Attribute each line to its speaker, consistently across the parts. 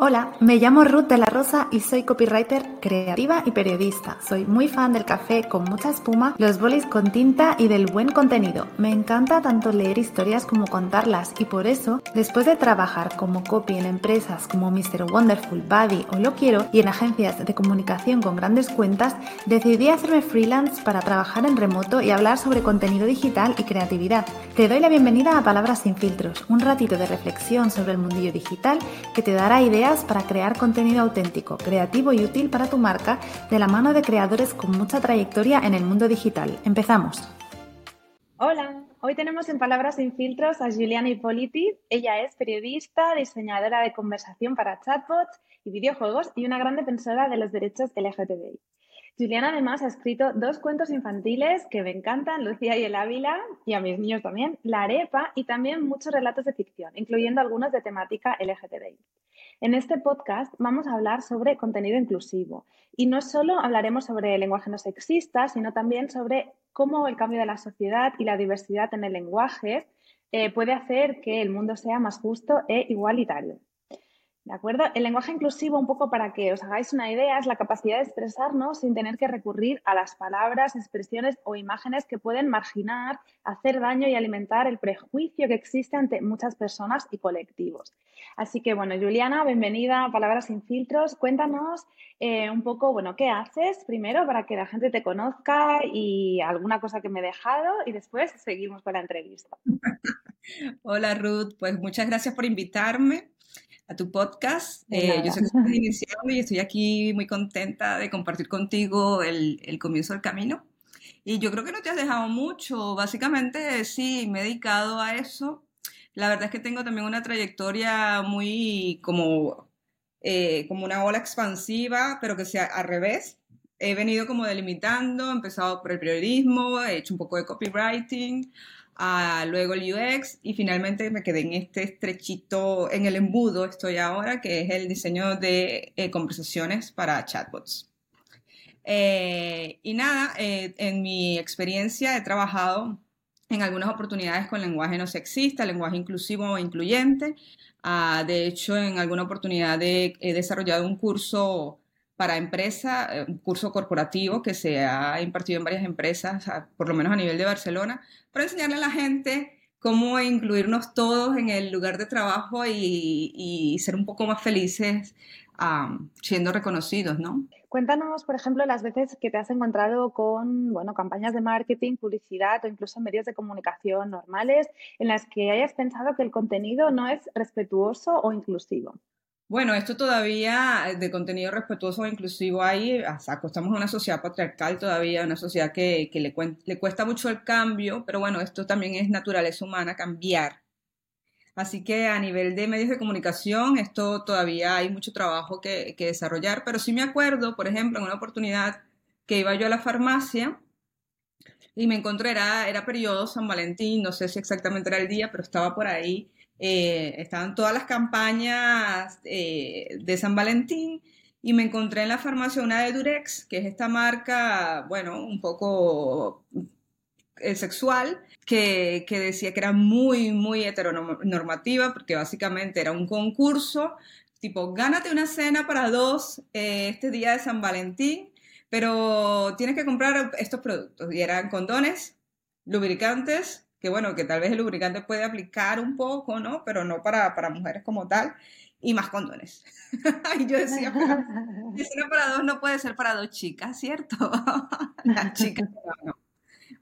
Speaker 1: Hola, me llamo Ruth de la Rosa y soy copywriter creativa y periodista. Soy muy fan del café con mucha espuma, los bolis con tinta y del buen contenido. Me encanta tanto leer historias como contarlas y por eso, después de trabajar como copy en empresas como Mr. Wonderful, Buddy o Lo Quiero y en agencias de comunicación con grandes cuentas, decidí hacerme freelance para trabajar en remoto y hablar sobre contenido digital y creatividad. Te doy la bienvenida a Palabras sin filtros, un ratito de reflexión sobre el mundillo digital que te dará ideas para crear contenido auténtico, creativo y útil para tu marca de la mano de creadores con mucha trayectoria en el mundo digital. Empezamos.
Speaker 2: Hola, hoy tenemos en Palabras sin filtros a Juliana Hippoliti. Ella es periodista, diseñadora de conversación para chatbots y videojuegos y una gran defensora de los derechos LGTBI. Juliana además ha escrito dos cuentos infantiles que me encantan, Lucía y el Ávila, y a mis niños también, La Arepa y también muchos relatos de ficción, incluyendo algunos de temática LGTBI. En este podcast vamos a hablar sobre contenido inclusivo y no solo hablaremos sobre el lenguaje no sexista, sino también sobre cómo el cambio de la sociedad y la diversidad en el lenguaje eh, puede hacer que el mundo sea más justo e igualitario. ¿De acuerdo? El lenguaje inclusivo, un poco para que os hagáis una idea, es la capacidad de expresarnos sin tener que recurrir a las palabras, expresiones o imágenes que pueden marginar, hacer daño y alimentar el prejuicio que existe ante muchas personas y colectivos. Así que, bueno, Juliana, bienvenida a Palabras sin filtros. Cuéntanos eh, un poco, bueno, qué haces primero para que la gente te conozca y alguna cosa que me he dejado y después seguimos con la entrevista.
Speaker 3: Hola Ruth, pues muchas gracias por invitarme a tu podcast. Eh, yo sé que estás iniciando y estoy aquí muy contenta de compartir contigo el, el, comienzo del camino. Y yo creo que no te has dejado mucho. Básicamente, sí, me he dedicado a eso. La verdad es que tengo también una trayectoria muy como, eh, como una ola expansiva, pero que sea al revés. He venido como delimitando, he empezado por el periodismo, he hecho un poco de copywriting, luego el UX y finalmente me quedé en este estrechito, en el embudo estoy ahora, que es el diseño de eh, conversaciones para chatbots. Eh, y nada, eh, en mi experiencia he trabajado en algunas oportunidades con lenguaje no sexista, lenguaje inclusivo o incluyente. Ah, de hecho, en alguna oportunidad he desarrollado un curso para empresa, eh, un curso corporativo que se ha impartido en varias empresas, por lo menos a nivel de Barcelona, para enseñarle a la gente cómo incluirnos todos en el lugar de trabajo y, ser un poco más felices siendo reconocidos, ¿no?
Speaker 2: Cuéntanos, por ejemplo, las veces que te has encontrado con, bueno, campañas de marketing, publicidad o incluso medios de comunicación normales en las que hayas pensado que el contenido no es respetuoso o inclusivo.
Speaker 3: Bueno, esto todavía de contenido respetuoso e inclusivo hay, acostamos a una sociedad patriarcal todavía, una sociedad que, le, le, cuesta mucho el cambio, pero bueno, esto también es naturaleza humana, cambiar. Así que a nivel de medios de comunicación, esto todavía hay mucho trabajo que, que desarrollar, pero sí me acuerdo, por ejemplo, en una oportunidad que iba yo a la farmacia y me encontré, era, era periodo San Valentín, no sé si exactamente era el día, pero estaba por ahí eh, estaban todas las campañas eh, de San Valentín y me encontré en la farmacia una de Durex, que es esta marca, bueno, un poco eh, sexual, que, que, decía que era muy, muy heteronormativa, porque básicamente era un concurso, tipo, gánate una cena para dos este día de San Valentín, pero tienes que comprar estos productos. Y eran condones, lubricantes, que bueno, que tal vez el lubricante puede aplicar un poco, ¿no? Pero no para, para mujeres como tal, y más condones. y yo decía, si no para dos, no puede ser para dos chicas, ¿cierto? Las chicas no,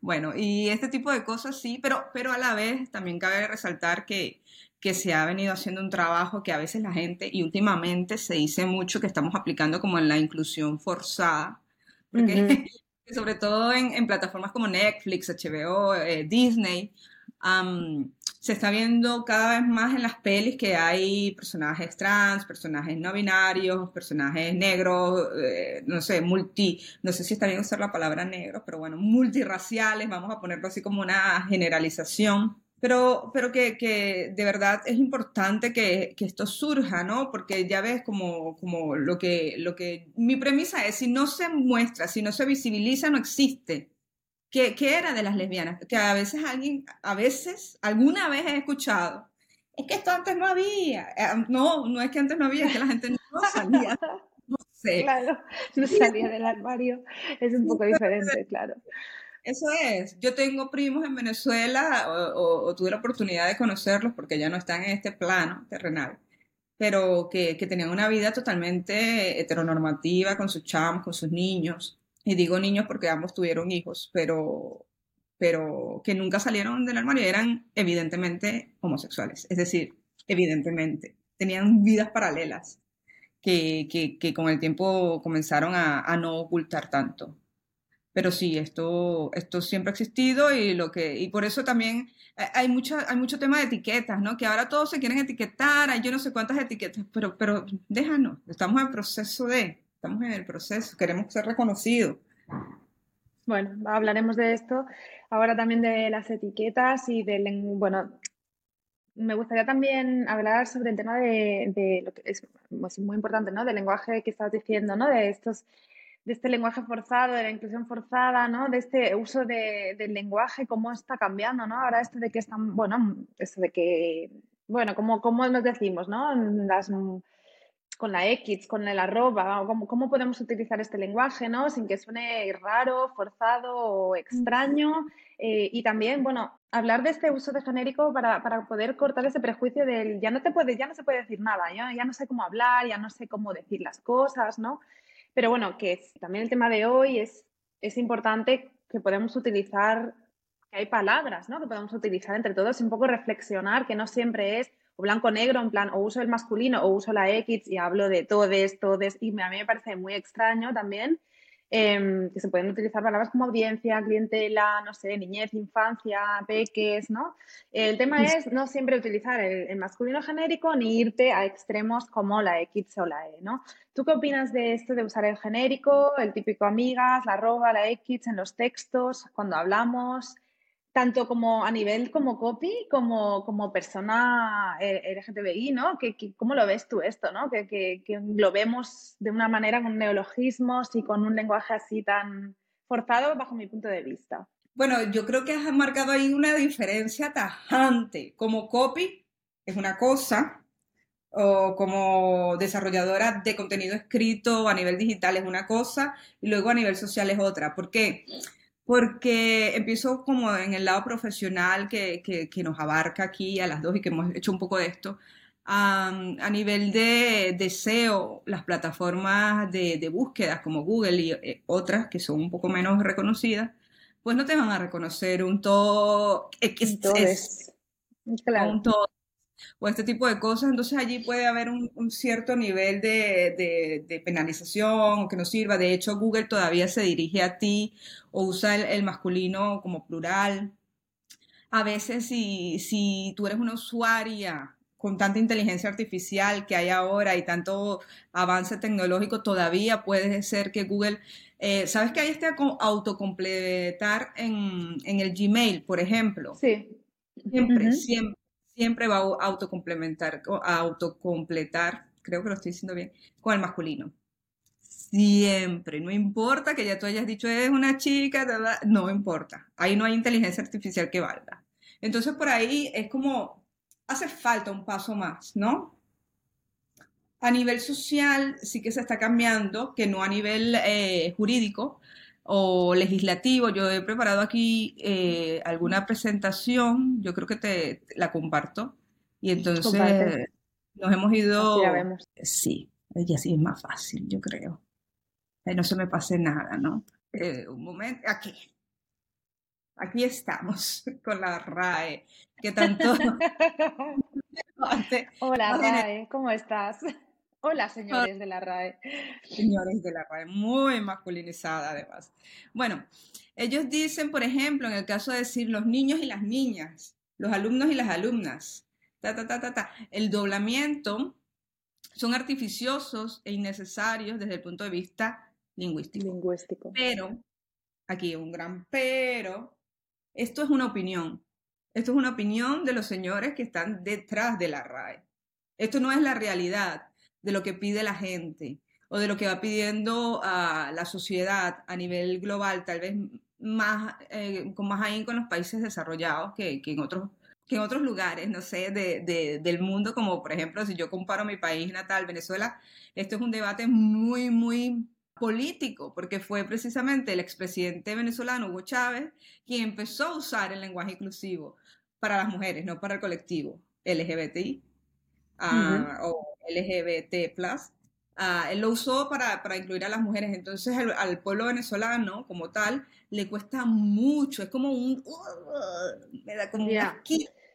Speaker 3: Bueno, y este tipo de cosas sí, pero, pero a la vez también cabe resaltar que, que se ha venido haciendo un trabajo que a veces la gente, y últimamente se dice mucho que estamos aplicando como en la inclusión forzada, porque sobre todo en, plataformas como Netflix, HBO, eh, Disney, se está viendo cada vez más en las pelis que hay personajes trans, personajes no binarios, personajes negros, eh, no sé, multi, no sé si está bien usar la palabra negro, pero bueno, multirraciales, vamos a ponerlo así como una generalización pero, pero que, que, de verdad es importante que, que, esto surja, ¿no? Porque ya ves como, como lo, que, lo que... Mi premisa es, si no se muestra, si no se visibiliza, no existe. ¿Qué, qué era de las lesbianas? Que a veces alguien, a veces, alguna vez he escuchado es que esto antes no había. Eh, no, no es que antes no había, es que la gente no salía. No sé.
Speaker 2: Claro, no salía del armario. Es un poco diferente, claro.
Speaker 3: Eso es. Yo tengo primos en Venezuela, o, tuve la oportunidad de conocerlos porque ya no están en este plano terrenal, pero que, que tenían una vida totalmente heteronormativa con sus chamos, con sus niños. Y digo niños porque ambos tuvieron hijos, pero, pero que nunca salieron del armario, eran evidentemente homosexuales, es decir, evidentemente, tenían vidas paralelas que, que, con el tiempo comenzaron a, a, no ocultar tanto. Pero sí, esto, esto siempre ha existido y, lo que, y por eso también hay, mucho, hay mucho tema de etiquetas, ¿no? Que ahora todos se quieren etiquetar, hay yo no sé cuántas etiquetas, pero, pero déjanos, estamos en el proceso de, estamos en el proceso, queremos ser reconocidos.
Speaker 2: Bueno, hablaremos de esto. Ahora también de las etiquetas y del, bueno, me gustaría también hablar sobre el tema de, lo que es, pues, muy importante, ¿no? Del lenguaje que estás diciendo, ¿no? De estos, de este lenguaje forzado, de la inclusión forzada, ¿no? De este uso del lenguaje, cómo está cambiando, ¿no? Ahora esto de que están, bueno, esto de que, bueno, como, como nos decimos, ¿no? Con la X, con el arroba, cómo, cómo podemos utilizar este lenguaje, ¿no? Sin que suene raro, forzado o extraño. Eh, y también, bueno, hablar de este uso de genérico para, para, poder cortar ese prejuicio del ya no te puede, ya no se puede decir nada, ya, ya no sé cómo hablar, ya no sé cómo decir las cosas, ¿no? Pero bueno, que también el tema de hoy es, es importante que podemos utilizar, que hay palabras, ¿no? Que podemos utilizar entre todos y un poco reflexionar, que no siempre es o blanco-negro, en plan, o uso el masculino o uso la X y hablo de todes, todes, y a mí me parece muy extraño también em, que se pueden utilizar palabras como audiencia, clientela, no sé, niñez, infancia, peques, ¿no? El tema es no siempre utilizar el, masculino genérico ni irte a extremos como la X o la E, ¿no? ¿Tú qué opinas de esto de usar el genérico, el típico amigas, la arroba, la X en los textos, cuando hablamos? Tanto como a nivel como copy, como, como persona eh, LGTBI, ¿no? Que, ¿Cómo lo ves tú esto, ¿no? Que, que, lo vemos de una manera con neologismos y con un lenguaje así tan forzado bajo mi punto de vista.
Speaker 3: Bueno, yo creo que has marcado ahí una diferencia tajante. Como copy es una cosa, o como desarrolladora de contenido escrito a nivel digital es una cosa, y luego a nivel social es otra. ¿Por qué? Porque empiezo como en el lado profesional que, que, nos abarca aquí a las dos y que hemos hecho un poco de esto. a nivel de deseo, las plataformas de, de búsquedas como Google y eh, otras que son un poco menos reconocidas, pues no te van a reconocer un todo X, claro. un todo o este tipo de cosas, entonces allí puede haber un, cierto nivel de, penalización o que no sirva. De hecho, Google todavía se dirige a ti o usa el, masculino como plural. A veces si, si tú eres una usuaria con tanta inteligencia artificial que hay ahora y tanto avance tecnológico, todavía puede ser que Google, eh, ¿sabes que hay este autocompletar en, en el Gmail, por ejemplo?
Speaker 2: Sí.
Speaker 3: Siempre, siempre siempre va a autocomplementar, a autocompletar, creo que lo estoy diciendo bien, con el masculino. Siempre, no importa que ya tú hayas dicho es una chica, no importa. Ahí no hay inteligencia artificial que valga. Entonces por ahí es como, hace falta un paso más, ¿no? A nivel social sí que se está cambiando, que no a nivel eh, jurídico, o legislativo. Yo he preparado aquí eh, alguna presentación, yo creo que te la comparto. Y entonces nos hemos ido... Sí, y así es más fácil, yo creo. no se me pase nada, ¿no? Eh, un momento, aquí. Aquí estamos con la RAE, que tanto...
Speaker 2: Hola RAE, ¿cómo estás? Hola, señores de la RAE.
Speaker 3: Señores de la RAE, muy masculinizada además. Bueno, ellos dicen, por ejemplo, en el caso de decir los niños y las niñas, los alumnos y las alumnas, ta, ta, ta, ta, ta. el doblamiento son artificiosos e innecesarios desde el punto de vista lingüístico.
Speaker 2: Lingüístico.
Speaker 3: Pero, aquí un gran pero, esto es una opinión. Esto es una opinión de los señores que están detrás de la RAE. Esto no es la realidad de lo que pide la gente o de lo que va pidiendo a la sociedad a nivel global, tal vez más, eh, con más ahí con los países desarrollados que, en otros que en otros lugares, no sé, de, del mundo, como por ejemplo, si yo comparo mi país natal, Venezuela, esto es un debate muy, muy político, porque fue precisamente el expresidente venezolano Hugo Chávez quien empezó a usar el lenguaje inclusivo para las mujeres, no para el colectivo LGBTI o LGBT+. Ah, él lo usó para, para, incluir a las mujeres. Entonces al pueblo venezolano como tal le cuesta mucho. Es como un... Uh, me da como
Speaker 2: yeah.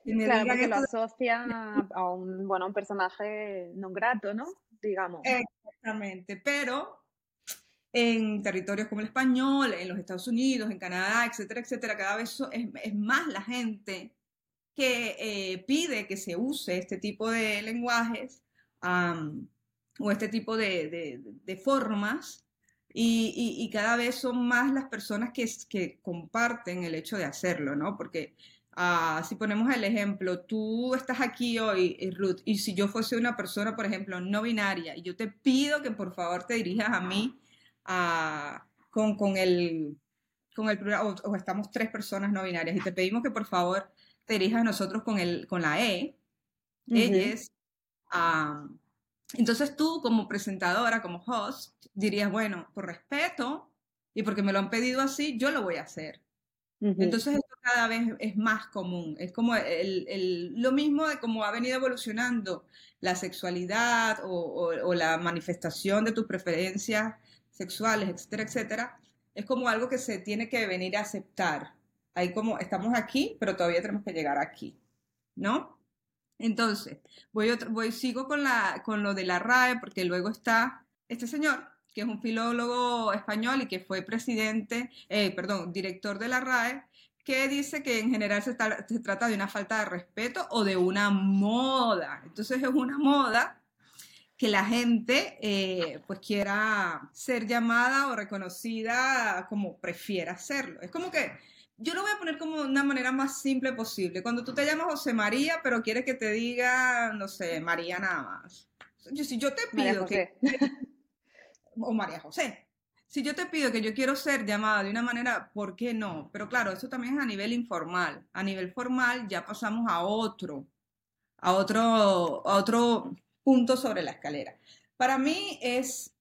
Speaker 2: me claro, porque lo asocia a un, bueno, un personaje no grato, ¿no? Digamos.
Speaker 3: Exactamente. Pero en territorios como el español, en los Estados Unidos, en Canadá, etcétera, etcétera, cada vez es, es más la gente que eh, pide que se use este tipo de lenguajes o este tipo de, de, formas y, y, cada vez son más las personas que, que comparten el hecho de hacerlo, ¿no? Porque uh, si ponemos el ejemplo, tú estás aquí hoy, eh, Ruth, y si yo fuese una persona, por ejemplo, no binaria, y yo te pido que por favor te dirijas a mí con, con, el, con el o, estamos tres personas no binarias, y te pedimos que por favor te dirijas a nosotros con, el, con la E, ellas. Entonces tú como presentadora, como host, dirías, bueno, por respeto y porque me lo han pedido así, yo lo voy a hacer. Entonces esto cada vez es más común. Es como el, el, lo mismo de cómo ha venido evolucionando la sexualidad o, o, la manifestación de tus preferencias sexuales, etcétera, etcétera, es como algo que se tiene que venir a aceptar. Ahí como estamos aquí, pero todavía tenemos que llegar aquí, ¿no? Entonces, voy, voy sigo con, lo de la RAE, porque luego está este señor, que es un filólogo español y que fue presidente, eh, perdón, director de la RAE, que dice que en general se, trata de una falta de respeto o de una moda. Entonces es una moda que la gente eh, pues quiera ser llamada o reconocida como prefiera hacerlo. Es como que yo lo voy a poner como una manera más simple posible. Cuando tú te llamas José María, pero quieres que te diga, no sé, María nada más. Yo, si yo te pido que... o María José. Si yo te pido que yo quiero ser llamada de una manera, ¿por qué no? Pero claro, eso también es a nivel informal. A nivel formal ya pasamos a otro, a otro, a otro punto sobre la escalera. Para mí es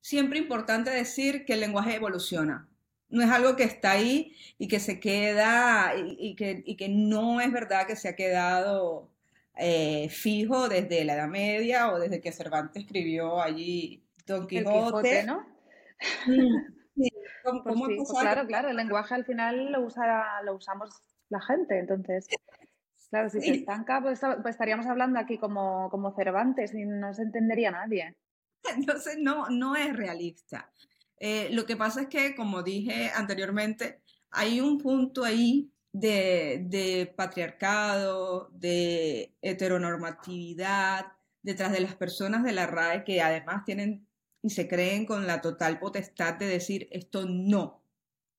Speaker 3: siempre importante decir que el lenguaje evoluciona. No es algo que está ahí y que se queda y, que, que, no es verdad que se ha quedado eh, fijo desde la Edad Media o desde que Cervantes escribió allí Don Quijote. ¿no?
Speaker 2: Pues claro, claro, el lenguaje al final lo, usa, lo usamos la gente, entonces Claro, si se estanca, pues, pues, estaríamos hablando aquí como, como Cervantes y no se entendería nadie.
Speaker 3: Entonces, no, no es realista. Eh, lo que pasa es que, como dije anteriormente, hay un punto ahí de, de patriarcado, de heteronormatividad, detrás de las personas de la RAE que además tienen y se creen con la total potestad de decir esto no,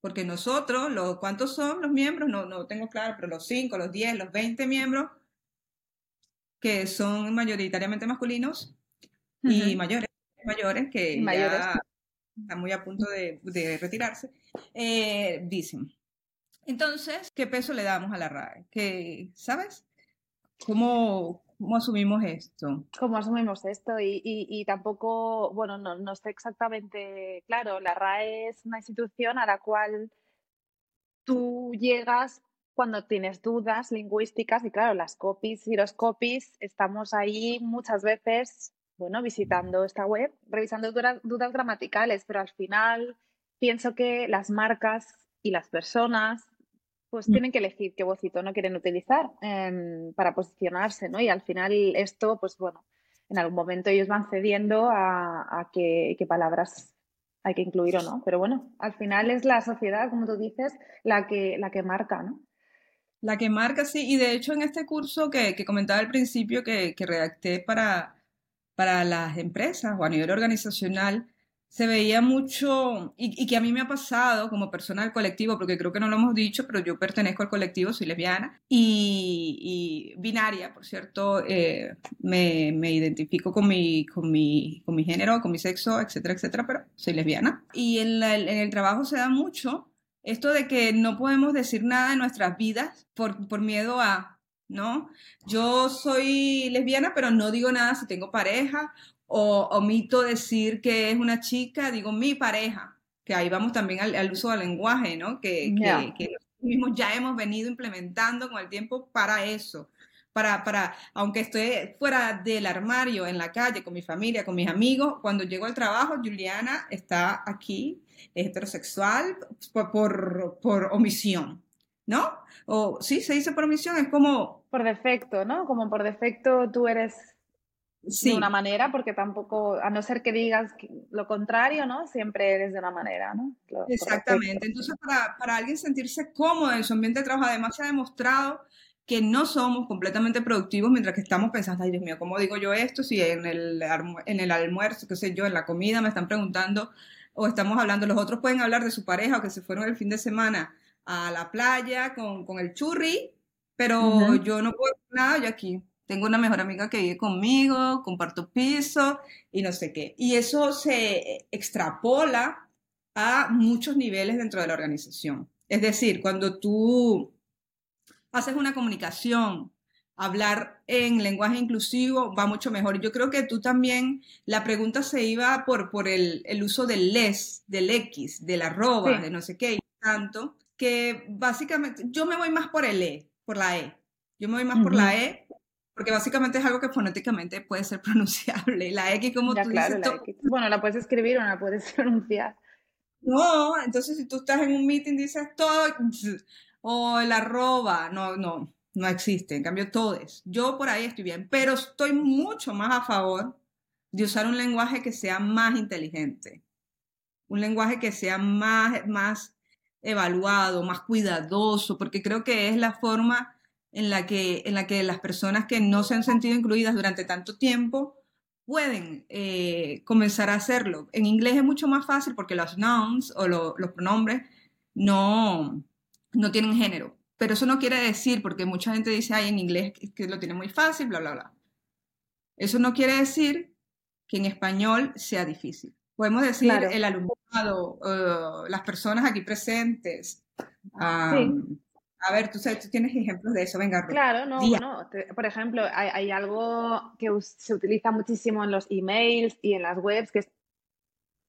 Speaker 3: porque nosotros, los, ¿cuántos son los miembros? No, no tengo claro, pero los 5, los 10, los 20 miembros, que son mayoritariamente masculinos y mayores, mayores que ya están muy a punto de, retirarse, eh, dicen. Entonces, ¿qué peso le damos a la RAE? ¿Qué, ¿Sabes? ¿Cómo, ¿Cómo asumimos esto?
Speaker 2: ¿Cómo asumimos esto? Y, tampoco, bueno, no, no sé exactamente claro. La RAE es una institución a la cual tú llegas cuando tienes dudas lingüísticas y claro, las copies y los copies estamos ahí muchas veces, bueno, visitando esta web, revisando dudas gramaticales, pero al final pienso que las marcas y las personas pues mm. tienen que elegir qué vocito no quieren utilizar em, para posicionarse, ¿no? Y al final esto, pues bueno, en algún momento ellos van cediendo a, qué, palabras hay que incluir o no. Pero bueno, al final es la sociedad, como tú dices, la que, la que marca, ¿no?
Speaker 3: La que marca, sí. Y de hecho en este curso que, comentaba al principio que, que redacté para, para las empresas o a nivel organizacional, se veía mucho, y, que a mí me ha pasado como persona del colectivo, porque creo que no lo hemos dicho, pero yo pertenezco al colectivo, soy lesbiana y, binaria, por cierto, eh, me, me, identifico con mi, con, mi, con mi género, con mi sexo, etcétera, etcétera, pero soy lesbiana. Y en, en el trabajo se da mucho esto de que no podemos decir nada de nuestras vidas por, por miedo a, ¿no? Yo soy lesbiana, pero no digo nada si tengo pareja, o omito decir que es una chica, digo mi pareja, que ahí vamos también al, uso del lenguaje, ¿no? Que, que, que nosotros mismos ya hemos venido implementando con el tiempo para eso. Para, para, aunque esté fuera del armario, en la calle, con mi familia, con mis amigos, cuando llego al trabajo, Juliana está aquí es heterosexual por, por, por omisión, ¿no? O sí, se dice por omisión, es como...
Speaker 2: Por defecto, ¿no? Como por defecto tú eres de una manera, porque tampoco, a no ser que digas lo contrario, ¿no? Siempre eres de una manera, ¿no?
Speaker 3: Exactamente. Entonces, para, para, alguien sentirse cómodo en su ambiente de trabajo, además se ha demostrado que no somos completamente productivos mientras que estamos pensando, ay Dios mío, ¿cómo digo yo esto? Si en el, en el almuerzo, qué sé yo, en la comida me están preguntando o estamos hablando, los otros pueden hablar de su pareja o que se fueron el fin de semana a la playa con, con el churri, pero yo no puedo nada, yo aquí tengo una mejor amiga que vive conmigo, comparto piso y no sé qué. Y eso se extrapola a muchos niveles dentro de la organización. Es decir, cuando tú haces una comunicación hablar en lenguaje inclusivo va mucho mejor. Yo creo que tú también, la pregunta se iba por, por el, el uso del les, del X, del arroba, de no sé qué, y tanto, que básicamente yo me voy más por el E, por la E. Yo me voy más por la E, porque básicamente es algo que fonéticamente puede ser pronunciable. La X, como tú dices.
Speaker 2: Bueno, la puedes escribir o la puedes pronunciar.
Speaker 3: No, entonces si tú estás en un meeting dices todo, o el arroba, no, no, no existe. En cambio, todos. Yo por ahí estoy bien, pero estoy mucho más a favor de usar un lenguaje que sea más inteligente, un lenguaje que sea más, más evaluado, más cuidadoso, porque creo que es la forma en la que, en la que las personas que no se han sentido incluidas durante tanto tiempo pueden eh, comenzar a hacerlo. En inglés es mucho más fácil porque los nouns o los pronombres no, no tienen género. Pero eso no quiere decir, porque mucha gente dice, ay, en inglés que lo tiene muy fácil, bla, bla, bla. Eso no quiere decir que en español sea difícil. Podemos decir el alumnado, las personas aquí presentes. A ver, tú, tú, tienes ejemplos de eso, venga.
Speaker 2: Claro, no, bueno, por ejemplo, hay, hay, algo que se utiliza muchísimo en los emails y en las webs, que es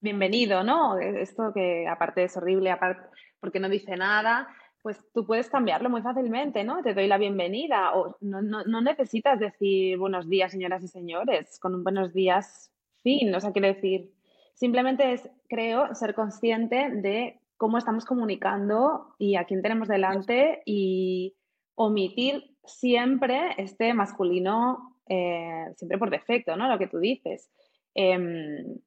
Speaker 2: bienvenido, ¿no? Esto que aparte es horrible, aparte porque no dice nada, pues tú puedes cambiarlo muy fácilmente, ¿no? Te doy la bienvenida o no, no, no, necesitas decir buenos días, señoras y señores, con un buenos días fin, o sea, quiere decir, simplemente es, creo, ser consciente de cómo estamos comunicando y a quién tenemos delante y omitir siempre este masculino, eh, siempre por defecto, ¿no? Lo que tú dices. Em,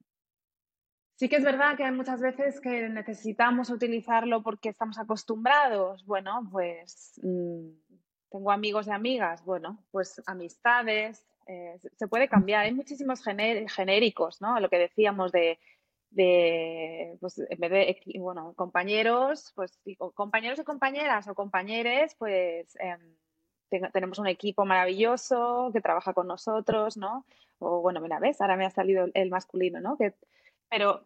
Speaker 2: Sí que es verdad que hay muchas veces que necesitamos utilizarlo porque estamos acostumbrados. Bueno, pues mm, tengo amigos y amigas, bueno, pues amistades, eh, se puede cambiar. Hay muchísimos genéricos, ¿no? Lo que decíamos de, de pues en vez de, bueno, compañeros, pues compañeros y compañeras o compañeres, pues em, tenemos un equipo maravilloso que trabaja con nosotros, ¿no? O bueno, mira, ves, ahora me ha salido el masculino, ¿no? Que, pero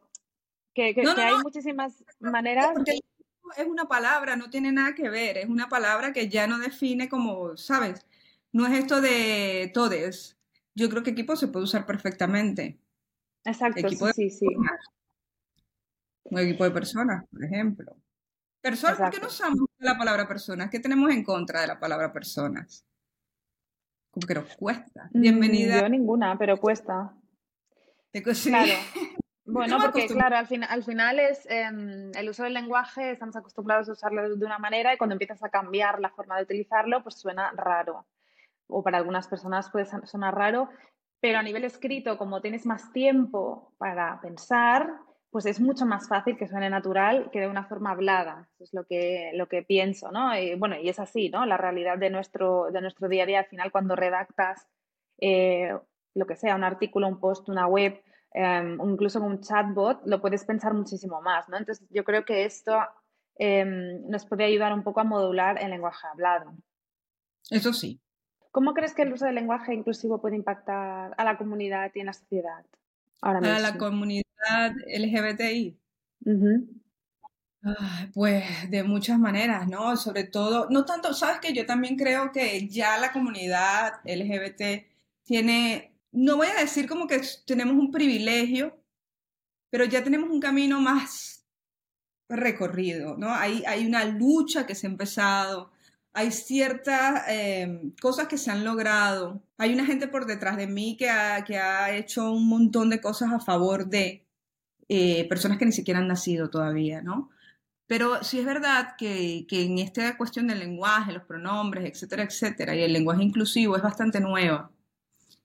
Speaker 2: que, hay muchísimas maneras.
Speaker 3: Es una palabra, no tiene nada que ver, es una palabra que ya no define como, ¿sabes? No es esto de todes. Yo creo que equipo se puede usar perfectamente.
Speaker 2: Exacto, sí, sí.
Speaker 3: Un equipo de personas, por ejemplo. Personas, ¿por qué no usamos la palabra personas? ¿Qué tenemos en contra de la palabra personas? Como que nos cuesta.
Speaker 2: Mm, Bienvenida. Yo ninguna, pero cuesta. Claro. Bueno, porque claro, al, al final es em, el uso del lenguaje, estamos acostumbrados a usarlo de una manera y cuando empiezas a cambiar la forma de utilizarlo, pues suena raro. O para algunas personas puede sonar raro, pero a nivel escrito, como tienes más tiempo para pensar, pues es mucho más fácil que suene natural que de una forma hablada. Eso es lo que, lo que pienso, ¿no? Y, bueno, y es así, ¿no? La realidad de nuestro, de nuestro día a día, al final, cuando redactas eh, lo que sea, un artículo, un post, una web, Em, incluso un chatbot, lo puedes pensar muchísimo más, ¿no? Entonces, yo creo que esto em, nos puede ayudar un poco a modular el lenguaje hablado.
Speaker 3: Eso sí.
Speaker 2: ¿Cómo crees que el uso del lenguaje inclusivo puede impactar a la comunidad y en la sociedad?
Speaker 3: Ahora A la comunidad LGBTI. Pues de muchas maneras, ¿no? Sobre todo, no tanto, sabes que yo también creo que ya la comunidad LGBT tiene, no voy a decir como que tenemos un privilegio, pero ya tenemos un camino más recorrido, ¿no? Hay, hay una lucha que se ha empezado, hay ciertas em, cosas que se han logrado, hay una gente por detrás de mí que ha, que ha hecho un montón de cosas a favor de eh, personas que ni siquiera han nacido todavía, ¿no? Pero sí es verdad que, que, en esta cuestión del lenguaje, los pronombres, etcétera, etcétera, y el lenguaje inclusivo es bastante nueva,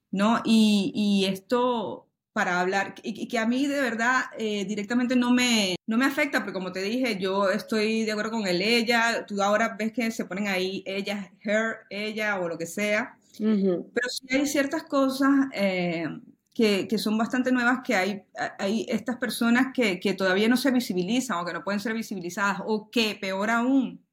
Speaker 3: ¿no? Y, y esto para hablar, y, que a mí de verdad eh, directamente no me, no me afecta, porque como te dije, yo estoy de acuerdo con el ella, tú ahora ves que se ponen ahí ella, her, ella o lo que sea, pero sí hay ciertas cosas eh, que, que, son bastante nuevas, que hay, hay estas personas que, que, todavía no se visibilizan o que no pueden ser visibilizadas o que, peor aún,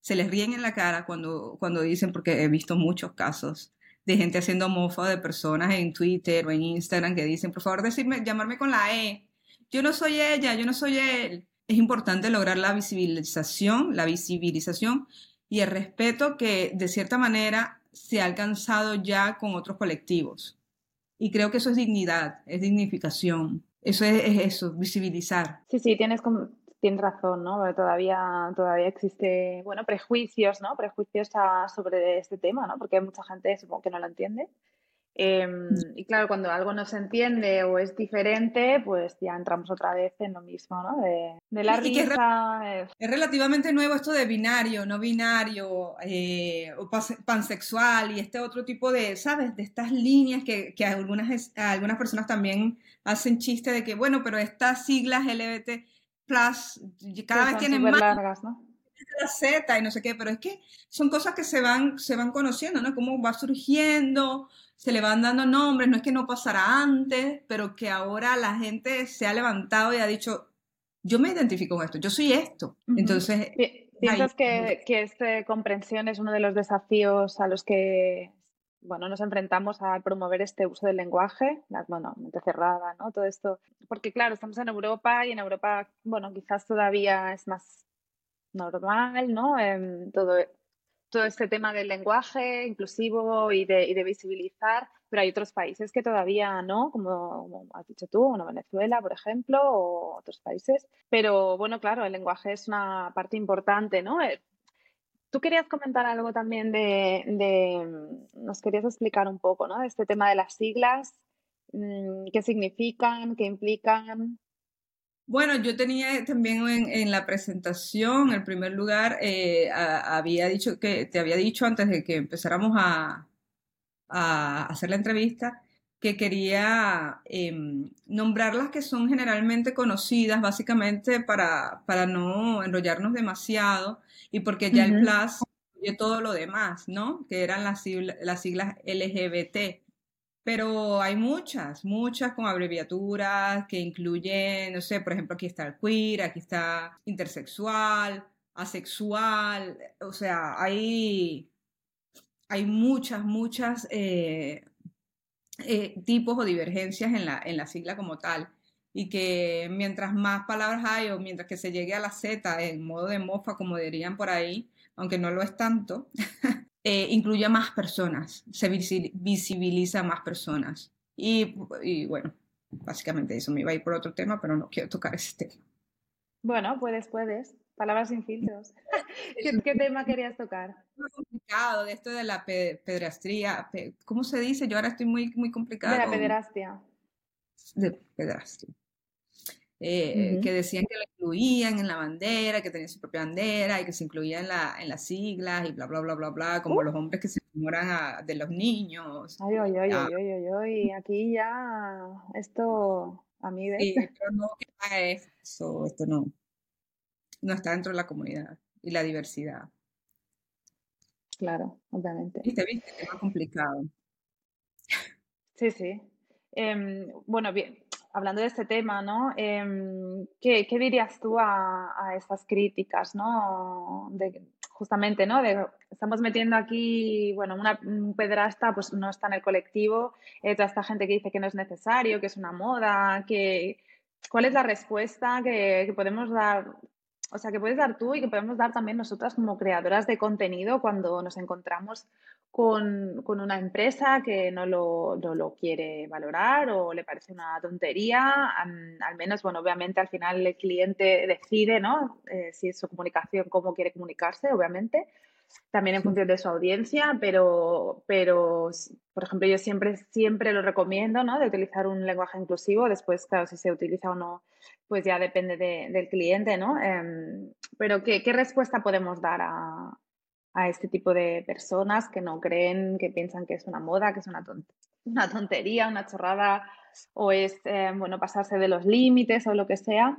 Speaker 3: se les ríen en la cara cuando, cuando dicen, porque he visto muchos casos de gente haciendo mofa de personas en Twitter o en Instagram que dicen, por favor, decirme, llamarme con la E. Yo no soy ella, yo no soy él. Es importante lograr la visibilización, la visibilización y el respeto que de cierta manera se ha alcanzado ya con otros colectivos. Y creo que eso es dignidad, es dignificación. Eso es, eso, visibilizar.
Speaker 2: Sí, sí, tienes, tienes razón, ¿no? todavía, todavía existe, bueno, prejuicios, ¿no? Prejuicios sobre este tema, ¿no? Porque hay mucha gente, supongo que no lo entiende. Em, y claro, cuando algo no se entiende o es diferente, pues ya entramos otra vez en lo mismo, ¿no? De, la risa.
Speaker 3: Es, relativamente nuevo esto de binario, no binario, eh, o pansexual y este otro tipo de, ¿sabes? De estas líneas que, que algunas, algunas personas también hacen chiste de que, bueno, pero estas siglas LGBT plus cada vez tienen más
Speaker 2: largas, ¿no?
Speaker 3: la Z y no sé qué, pero es que son cosas que se van, se van conociendo, ¿no? Cómo va surgiendo, se le van dando nombres, no es que no pasara antes, pero que ahora la gente se ha levantado y ha dicho, yo me identifico con esto, yo soy esto. Entonces...
Speaker 2: ¿Piensas que, que esta comprensión es uno de los desafíos a los que bueno, nos enfrentamos a promover este uso del lenguaje, bueno, mente cerrada, ¿no? Todo esto, porque claro, estamos en Europa y en Europa, bueno, quizás todavía es más normal, ¿no? Em, todo, todo este tema del lenguaje inclusivo y de, y de, visibilizar, pero hay otros países que todavía no, como, has dicho tú, bueno, Venezuela, por ejemplo, o otros países. Pero bueno, claro, el lenguaje es una parte importante, ¿no? Tú querías comentar algo también de, nos querías explicar un poco, ¿no? De este tema de las siglas, mm, qué significan, qué implican.
Speaker 3: Bueno, yo tenía también en, la presentación, en primer lugar, eh, había dicho que te había dicho antes de que empezáramos a hacer la entrevista que quería em, nombrar las que son generalmente conocidas, básicamente para, para no enrollarnos demasiado y porque ya el plus incluye todo lo demás, ¿no? Que eran las, las siglas LGBT. Pero hay muchas, muchas con abreviaturas que incluyen, no sé, por ejemplo, aquí está el queer, aquí está intersexual, asexual, o sea, hay, hay muchas, muchas eh, eh, tipos o divergencias en la, en la sigla como tal. Y que mientras más palabras hay o mientras que se llegue a la Z en modo de mofa, como dirían por ahí, aunque no lo es tanto, eh, incluye a más personas, se visibiliza a más personas. Y, y, bueno, básicamente eso me iba a ir por otro tema, pero no quiero tocar ese tema.
Speaker 2: Bueno, puedes, puedes. Palabras sin filtros. ¿Qué, tema querías tocar?
Speaker 3: Complicado, de esto de la pedrastría. ¿Cómo se dice? Yo ahora estoy muy, muy complicada.
Speaker 2: De la pederastia.
Speaker 3: De pedrastia. Eh, que decían que lo incluían en la bandera, que tenía su propia bandera y que se incluía en, la, en las siglas y bla, bla, bla, bla, bla, como uh. los hombres que se enamoran de los niños.
Speaker 2: Ay, ay, ay, ay, ay, ay, aquí ya esto a mí de... Sí,
Speaker 3: esto no, esto no no está dentro de la comunidad y la diversidad.
Speaker 2: Claro, obviamente.
Speaker 3: Y viste, es más complicado.
Speaker 2: Sí, sí. Em, bueno, bien, hablando de este tema, ¿no? Em, ¿qué, dirías tú a, a estas críticas, ¿no? De, justamente, ¿no? De, estamos metiendo aquí, bueno, una, un pedrasta pues no está en el colectivo, eh, toda esta gente que dice que no es necesario, que es una moda, que... ¿Cuál es la respuesta que podemos dar o sea, que puedes dar tú y que podemos dar también nosotras como creadoras de contenido cuando nos encontramos con, una empresa que no lo, no lo, quiere valorar o le parece una tontería. al menos, bueno, obviamente al final el cliente decide, ¿no? Eh, si es su comunicación, cómo quiere comunicarse, obviamente también en función de su audiencia, pero, pero por ejemplo, yo siempre, siempre lo recomiendo, ¿no? De utilizar un lenguaje inclusivo. Después, claro, si se utiliza o no, pues ya depende del cliente, ¿no? Em, pero ¿qué, ¿qué, respuesta podemos dar a, a, este tipo de personas que no creen, que piensan que es una moda, que es una, una tontería, una chorrada, o es, em, bueno, pasarse de los límites o lo que sea?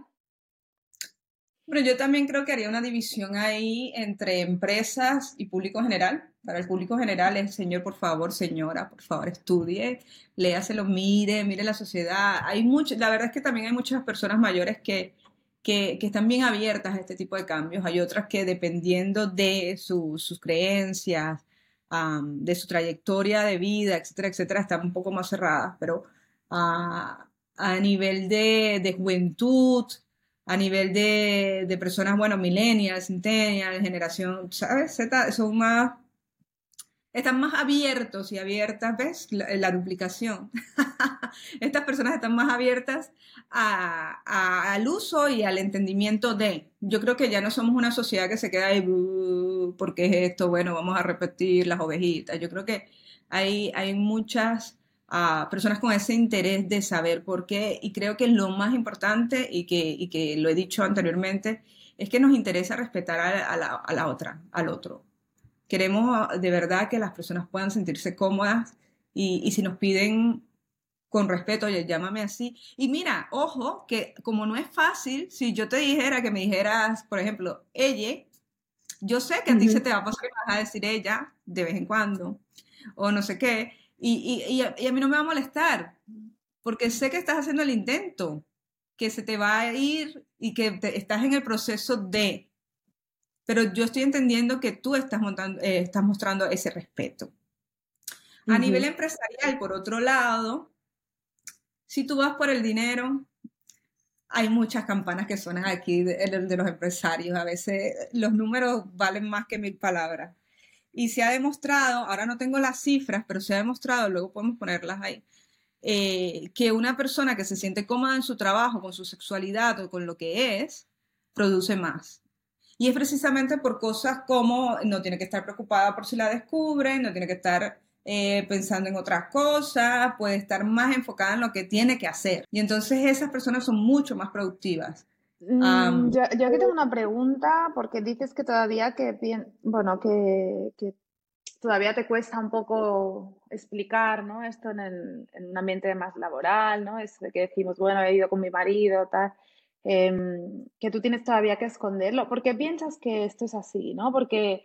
Speaker 3: Pero yo también creo que haría una división ahí entre empresas y público general. Para el público general es, señor, por favor, señora, por favor, estudie, léaselo, mire, mire la sociedad. Hay mucho, la verdad es que también hay muchas personas mayores que, que, están bien abiertas a este tipo de cambios. Hay otras que dependiendo de sus creencias, de su trayectoria de vida, etcétera, etcétera, están un poco más cerradas. Pero a nivel de, de juventud, a nivel de, de personas, bueno, millennials, centennials, generación, ¿sabes? Z, son más, están más abiertos y abiertas, ¿ves? La, duplicación. Estas personas están más abiertas a, al uso y al entendimiento de. Yo creo que ya no somos una sociedad que se queda ahí, porque es esto? Bueno, vamos a repetir las ovejitas. Yo creo que hay, hay muchas a personas con ese interés de saber por qué. Y creo que lo más importante, y que, que lo he dicho anteriormente, es que nos interesa respetar a, la, otra, al otro. Queremos de verdad que las personas puedan sentirse cómodas y, si nos piden con respeto, oye, llámame así. Y mira, ojo, que como no es fácil, si yo te dijera que me dijeras, por ejemplo, ella, yo sé que a ti se te va a pasar y vas a decir ella de vez en cuando, o no sé qué, y, y, y, a, mí no me va a molestar, porque sé que estás haciendo el intento, que se te va a ir y que estás en el proceso de, pero yo estoy entendiendo que tú estás, montando, eh, estás mostrando ese respeto. A nivel empresarial, por otro lado, si tú vas por el dinero, hay muchas campanas que suenan aquí de, de, los empresarios. A veces los números valen más que mil palabras. Y se ha demostrado, ahora no tengo las cifras, pero se ha demostrado, luego podemos ponerlas ahí, eh, que una persona que se siente cómoda en su trabajo, con su sexualidad o con lo que es, produce más. Y es precisamente por cosas como no tiene que estar preocupada por si la descubren, no tiene que estar eh, pensando en otras cosas, puede estar más enfocada en lo que tiene que hacer. Y entonces esas personas son mucho más productivas.
Speaker 2: Mm, yo, aquí tengo una pregunta porque dices que todavía que bueno que, todavía te cuesta un poco explicar ¿no? esto en, en un ambiente más laboral, ¿no? Es que decimos, bueno, he ido con mi marido, tal, em, que tú tienes todavía que esconderlo. ¿Por qué piensas que esto es así? ¿no? Porque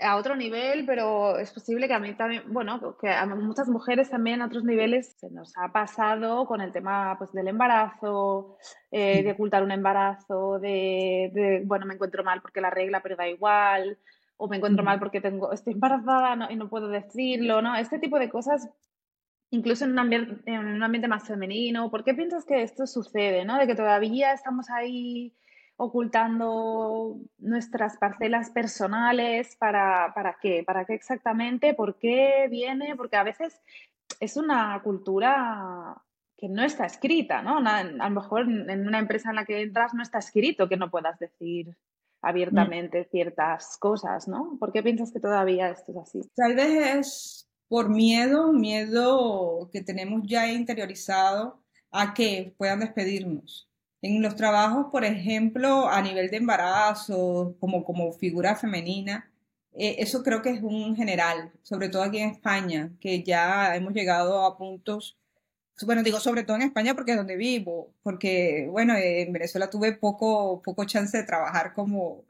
Speaker 2: a otro nivel, pero es posible que a mí también, bueno, que a muchas mujeres también a otros niveles se nos ha pasado con el tema pues, del embarazo, eh, de ocultar un embarazo, de, bueno, me encuentro mal porque la regla, pero da igual, o me encuentro mal porque tengo, estoy embarazada y no puedo decirlo, ¿no? Este tipo de cosas, incluso en un, ambiente, en un ambiente más femenino, ¿por qué piensas que esto sucede, ¿no? De que todavía estamos ahí ocultando nuestras parcelas personales, ¿para, para qué? ¿Para qué exactamente? ¿Por qué viene? Porque a veces es una cultura que no está escrita, ¿no? a lo mejor en una empresa en la que entras no está escrito que no puedas decir abiertamente ciertas cosas, ¿no? ¿Por qué piensas que todavía esto es así?
Speaker 3: Tal vez es por miedo, miedo que tenemos ya interiorizado a que puedan despedirnos. En los trabajos, por ejemplo, a nivel de embarazo, como, como figura femenina, eh, eso creo que es un general, sobre todo aquí en España, que ya hemos llegado a puntos, bueno, digo sobre todo en España porque es donde vivo, porque, bueno, en Venezuela tuve poco, poco chance de trabajar como,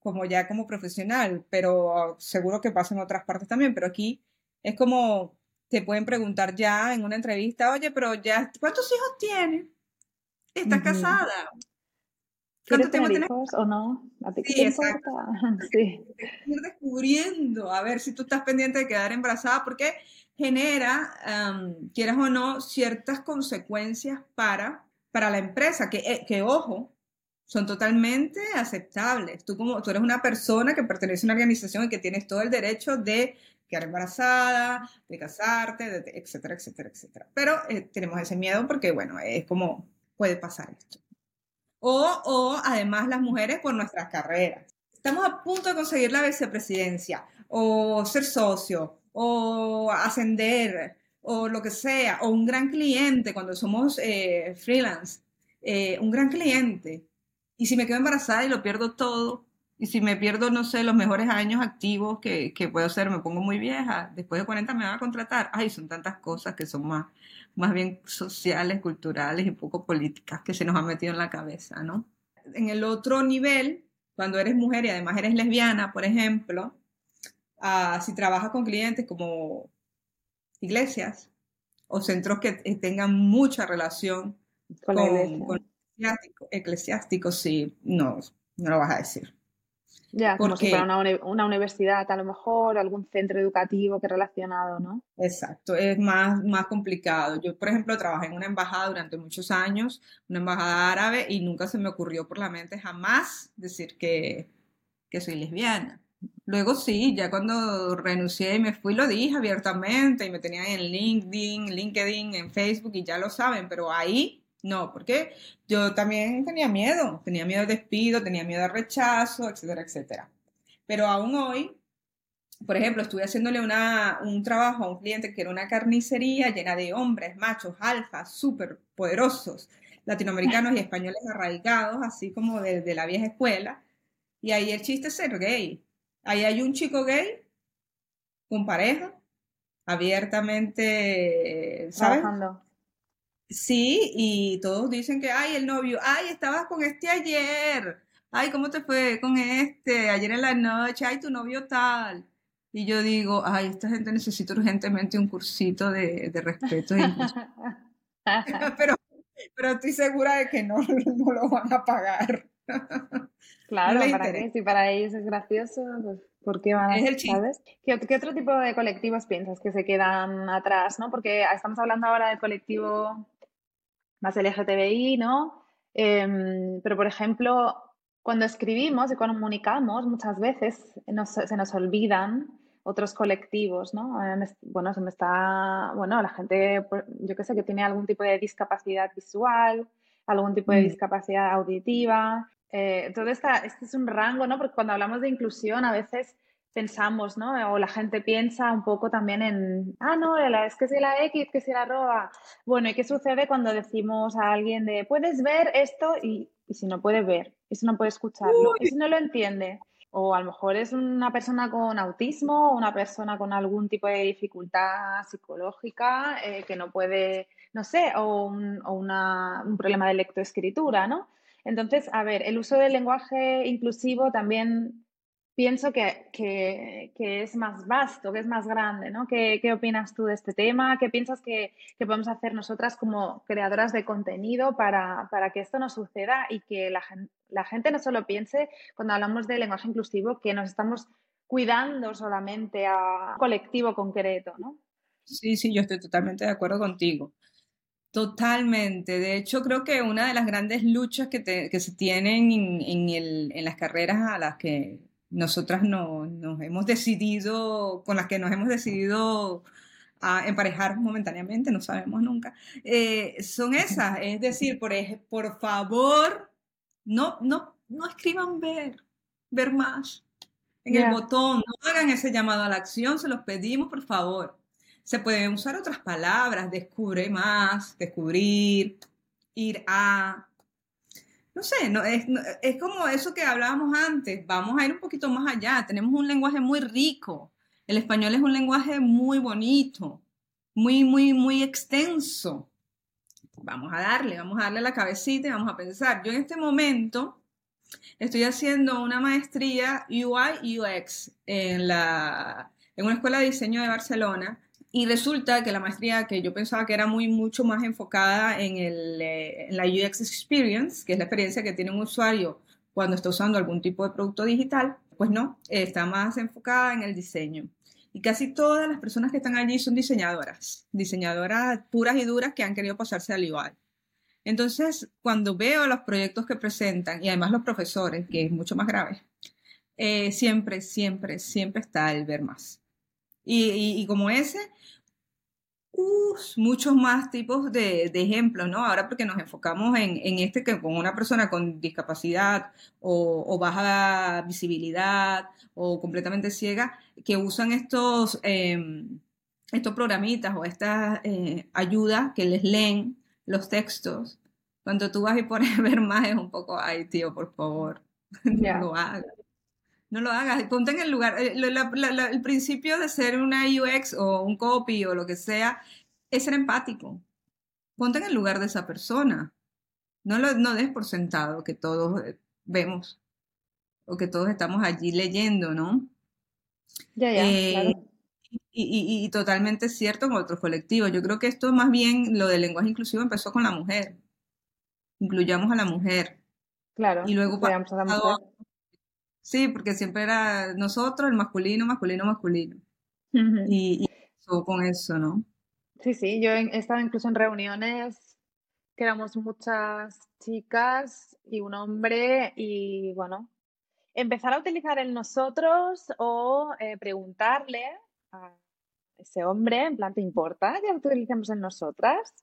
Speaker 3: como ya como profesional, pero seguro que pasa en otras partes también, pero aquí es como te pueden preguntar ya en una entrevista, oye, pero ya, ¿cuántos hijos tienes? Está casada.
Speaker 2: ¿Cuánto tiempo tienes? o no? ¿A ti sí, importa?
Speaker 3: Sí. Ir descubriendo, a ver si tú estás pendiente de quedar embarazada, porque genera, quieras o no, ciertas consecuencias para, para la empresa, que, eh, que ojo, son totalmente aceptables. Tú como tú eres una persona que pertenece a una organización y que tienes todo el derecho de quedar embarazada, de casarte, etcétera, etcétera, etcétera. Pero eh, tenemos ese miedo porque, bueno, es como puede pasar esto. O, o además las mujeres por nuestras carreras. Estamos a punto de conseguir la vicepresidencia, o ser socio, o ascender, o lo que sea, o un gran cliente cuando somos eh, freelance, eh, un gran cliente y si me quedo embarazada y lo pierdo todo, y si me pierdo, no sé, los mejores años activos que, que puedo ser, me pongo muy vieja, después de 40 me van a contratar. Ay, son tantas cosas que son más, más bien sociales, culturales y poco políticas que se nos han metido en la cabeza, ¿no? En el otro nivel, cuando eres mujer y además eres lesbiana, por ejemplo, uh, si trabajas con clientes como iglesias o centros que tengan mucha relación con, con eclesiástico, eclesiástico sí, no, no lo vas a decir.
Speaker 2: Ya, como si fuera una, universidad a lo mejor, algún centro educativo que relacionado, ¿no?
Speaker 3: Exacto, es más, más complicado. Yo, por ejemplo, trabajé en una embajada durante muchos años, una embajada árabe, y nunca se me ocurrió por la mente jamás decir que, que soy lesbiana. Luego sí, ya cuando renuncié y me fui lo dije abiertamente y me tenían en LinkedIn, LinkedIn, en Facebook y ya lo saben, pero ahí no, porque yo también tenía miedo, tenía miedo de despido, tenía miedo de rechazo, etcétera, etcétera. Pero aún hoy, por ejemplo, estuve haciéndole una, un trabajo a un cliente que era una carnicería llena de hombres, machos, alfas, súper poderosos, latinoamericanos y españoles arraigados, así como de, la vieja escuela. Y ahí el chiste es ser gay. Ahí hay un chico gay con pareja, abiertamente, ¿sabes? Sí, y todos dicen que, ay, el novio, ay, estabas con este ayer, ay, ¿cómo te fue con este? Ayer en la noche, ay, tu novio tal. Y yo digo, ay, esta gente necesita urgentemente un cursito de, de respeto. pero, pero estoy segura de que no, no lo van a pagar.
Speaker 2: Claro, para qué? si para ellos es gracioso, pues ¿por qué van a, ¿sabes? ¿Qué, ¿Qué, otro tipo de colectivos piensas que se quedan atrás, no? Porque estamos hablando ahora del colectivo más LGTBI, ¿no? Em, pero, por ejemplo, cuando escribimos y cuando comunicamos, muchas veces se nos olvidan otros colectivos, ¿no? Eh, bueno, se me está, bueno, la gente, pues, yo qué sé, que tiene algún tipo de discapacidad visual, algún tipo de mm. discapacidad auditiva. Eh, todo esta, este es un rango, ¿no? Porque cuando hablamos de inclusión, a veces pensamos, ¿no? O la gente piensa un poco también en, ah, no, es que si la X, que si la arroba. Bueno, ¿y qué sucede cuando decimos a alguien de, puedes ver esto? Y, si no puede ver, y si no puede escucharlo, y si no lo entiende. O a lo mejor es una persona con autismo, una persona con algún tipo de dificultad psicológica eh, que no puede, no sé, o, un, o una, un problema de lectoescritura, ¿no? Entonces, a ver, el uso del lenguaje inclusivo también pienso que, que, es más vasto, que es más grande, ¿no? ¿Qué, qué opinas tú de este tema? ¿Qué piensas que, que, podemos hacer nosotras como creadoras de contenido para, para que esto no suceda y que la, la, gente no solo piense, cuando hablamos de lenguaje inclusivo, que nos estamos cuidando solamente a un colectivo concreto, ¿no?
Speaker 3: Sí, sí, yo estoy totalmente de acuerdo contigo. Totalmente. De hecho, creo que una de las grandes luchas que, que se tienen en, en, el, en las carreras a las que nosotras no, nos hemos decidido, con las que nos hemos decidido a emparejar momentáneamente, no sabemos nunca, eh, son esas. Es decir, por, por favor, no, no, no escriban ver, ver más en el botón, no hagan ese llamado a la acción, se los pedimos, por favor. Se pueden usar otras palabras, descubre más, descubrir, ir a, no sé, no, es, como eso que hablábamos antes, vamos a ir un poquito más allá, tenemos un lenguaje muy rico, el español es un lenguaje muy bonito, muy, muy, muy extenso. Vamos a darle, vamos a darle la cabecita y vamos a pensar. Yo en este momento estoy haciendo una maestría UI UX en, la, en una escuela de diseño de Barcelona y resulta que la maestría que yo pensaba que era muy mucho más enfocada en, el, eh, la UX Experience, que es la experiencia que tiene un usuario cuando está usando algún tipo de producto digital, pues no, está más enfocada en el diseño. Y casi todas las personas que están allí son diseñadoras, diseñadoras puras y duras que han querido pasarse al UI. Entonces, cuando veo los proyectos que presentan, y además los profesores, que es mucho más grave, eh, siempre, siempre, siempre está el ver más. Y, como ese, muchos más tipos de, ejemplos, ¿no? Ahora porque nos enfocamos en, este que con una persona con discapacidad o, baja visibilidad o completamente ciega, que usan estos, em, estos programitas o estas eh, ayudas que les leen los textos. Cuando tú vas y pones ver más es un poco, ay tío, por favor, no lo hagas. No lo hagas, ponte en el lugar. Eh, el principio de ser una UX o un copy o lo que sea es ser empático. Ponte en el lugar de esa persona. No, lo, no des por sentado que todos eh, vemos o que todos estamos allí leyendo, ¿no?
Speaker 2: Ya, ya, eh,
Speaker 3: y, totalmente cierto con otros colectivos. Yo creo que esto más bien, lo del lenguaje inclusivo empezó con la mujer. Incluyamos a la mujer.
Speaker 2: Claro.
Speaker 3: Y luego pasado, Sí, porque siempre era nosotros, el masculino, masculino, masculino. Y, y con eso, ¿no?
Speaker 2: Sí, sí, yo he estado incluso en reuniones que éramos muchas chicas y un hombre y bueno, empezar a utilizar el nosotros o eh, preguntarle a ese hombre, en plan, ¿te importa que utilicemos el nosotras?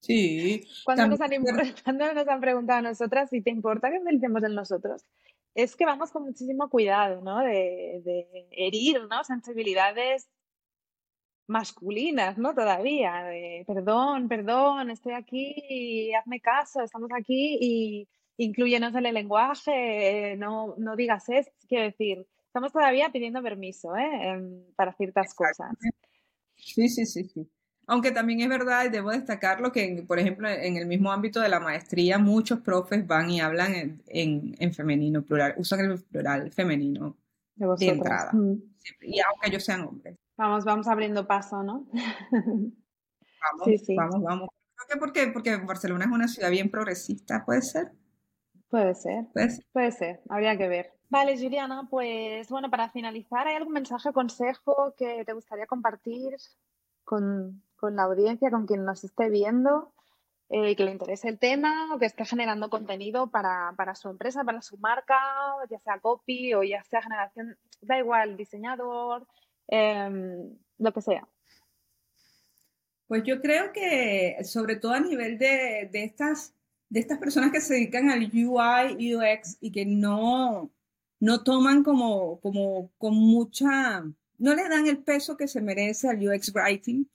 Speaker 3: Sí.
Speaker 2: Cuando nos, han, nos han preguntado a nosotras si te importa que utilicemos el nosotros, es que vamos con muchísimo cuidado, ¿no? De, de herir, ¿no? Sensibilidades masculinas, ¿no? Todavía, de perdón, perdón, estoy aquí, hazme caso, estamos aquí y incluyenos en el lenguaje, no, no digas esto, quiero decir, estamos todavía pidiendo permiso, ¿eh? Para ciertas cosas.
Speaker 3: Sí, sí, sí, sí. Aunque también es verdad, y debo destacarlo, que por ejemplo en el mismo ámbito de la maestría, muchos profes van y hablan en, femenino plural, usan el plural femenino de, entrada. Mm. Y aunque ellos sean hombres.
Speaker 2: Vamos, vamos abriendo paso, ¿no?
Speaker 3: Vamos, sí, sí. vamos, vamos. Creo que porque, Barcelona es una ciudad bien progresista, ¿puede ser?
Speaker 2: Puede ser. Puede ser. Puede ser, habría que ver. Vale, Juliana, pues bueno, para finalizar, ¿hay algún mensaje o consejo que te gustaría compartir con, con la audiencia, con quien nos esté viendo, eh, que le interese el tema o que esté generando contenido para, su empresa, para su marca, ya sea copy o ya sea generación, da igual, diseñador, em, lo que sea.
Speaker 3: Pues yo creo que sobre todo a nivel de, estas, de estas personas que se dedican al UI, UX y que no, no toman como, como con mucha, no le dan el peso que se merece al UX writing,